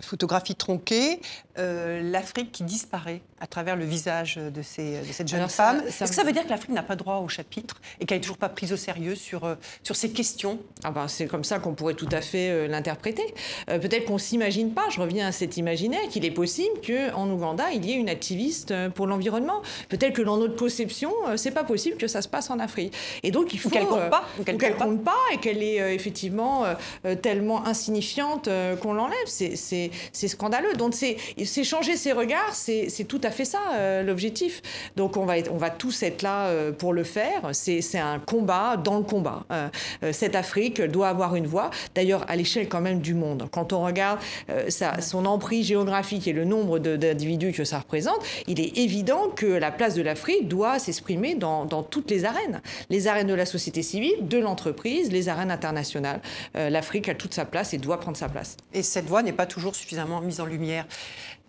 Speaker 1: photographie tronquée, l'Afrique qui disparaît à travers le visage de, ces, de cette jeune femme. Est-ce que ça veut dire que l'Afrique n'a pas droit au chapitre et qu'elle n'est toujours pas prise au sérieux sur, euh, sur ces questions?
Speaker 2: Ah ben, C'est comme ça qu'on pourrait tout à fait euh, l'interpréter. Euh, peut-être qu'on ne s'imagine pas, je reviens à cet imaginaire, qu'il est possible qu'en Ouganda, il y ait une activiste pour l'environnement. Peut-être que dans notre conception, c'est pas possible que ça se passe en Afrique. Et donc il faut
Speaker 1: qu'elle compte pas,
Speaker 2: compte, pas et qu'elle est effectivement tellement insignifiante qu'on l'enlève. C'est scandaleux. Donc c'est changer ses regards c'est tout à fait ça l'objectif. Donc on va, on va tous être là pour le faire. C'est un combat dans le combat. cette Afrique doit avoir une voix, d'ailleurs à l'échelle quand même du monde. Quand on regarde son emprise géographique et le nombre d'individus que ça représente, il est évident que la place de l'Afrique doit s'exprimer dans, dans toutes les arènes. Les arènes de la société civile, de l'entreprise, les arènes internationales. L'Afrique a toute sa place et doit prendre sa place.
Speaker 1: Et cette voix n'est pas toujours suffisamment mise en lumière.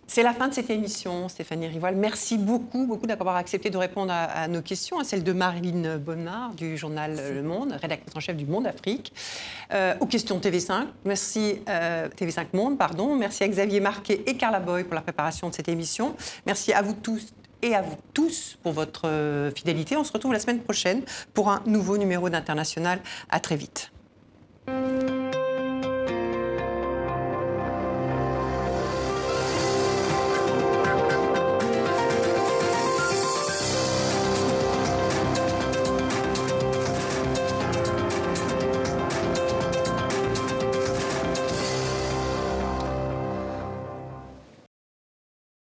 Speaker 1: C'est la fin de cette émission, Stéphanie Rivoal. Merci beaucoup, beaucoup d'avoir accepté de répondre à, nos questions, à celle de Marilyn Bonnard du journal Le Monde, rédactrice en chef du Monde Afrique, euh, aux questions TV5. Merci euh, TV5 Monde, pardon. Merci à Xavier Marquet et Carla Boy pour la préparation de cette émission. Merci à vous tous et à vous tous pour votre euh, fidélité. On se retrouve la semaine prochaine pour un nouveau numéro d'International. À très vite.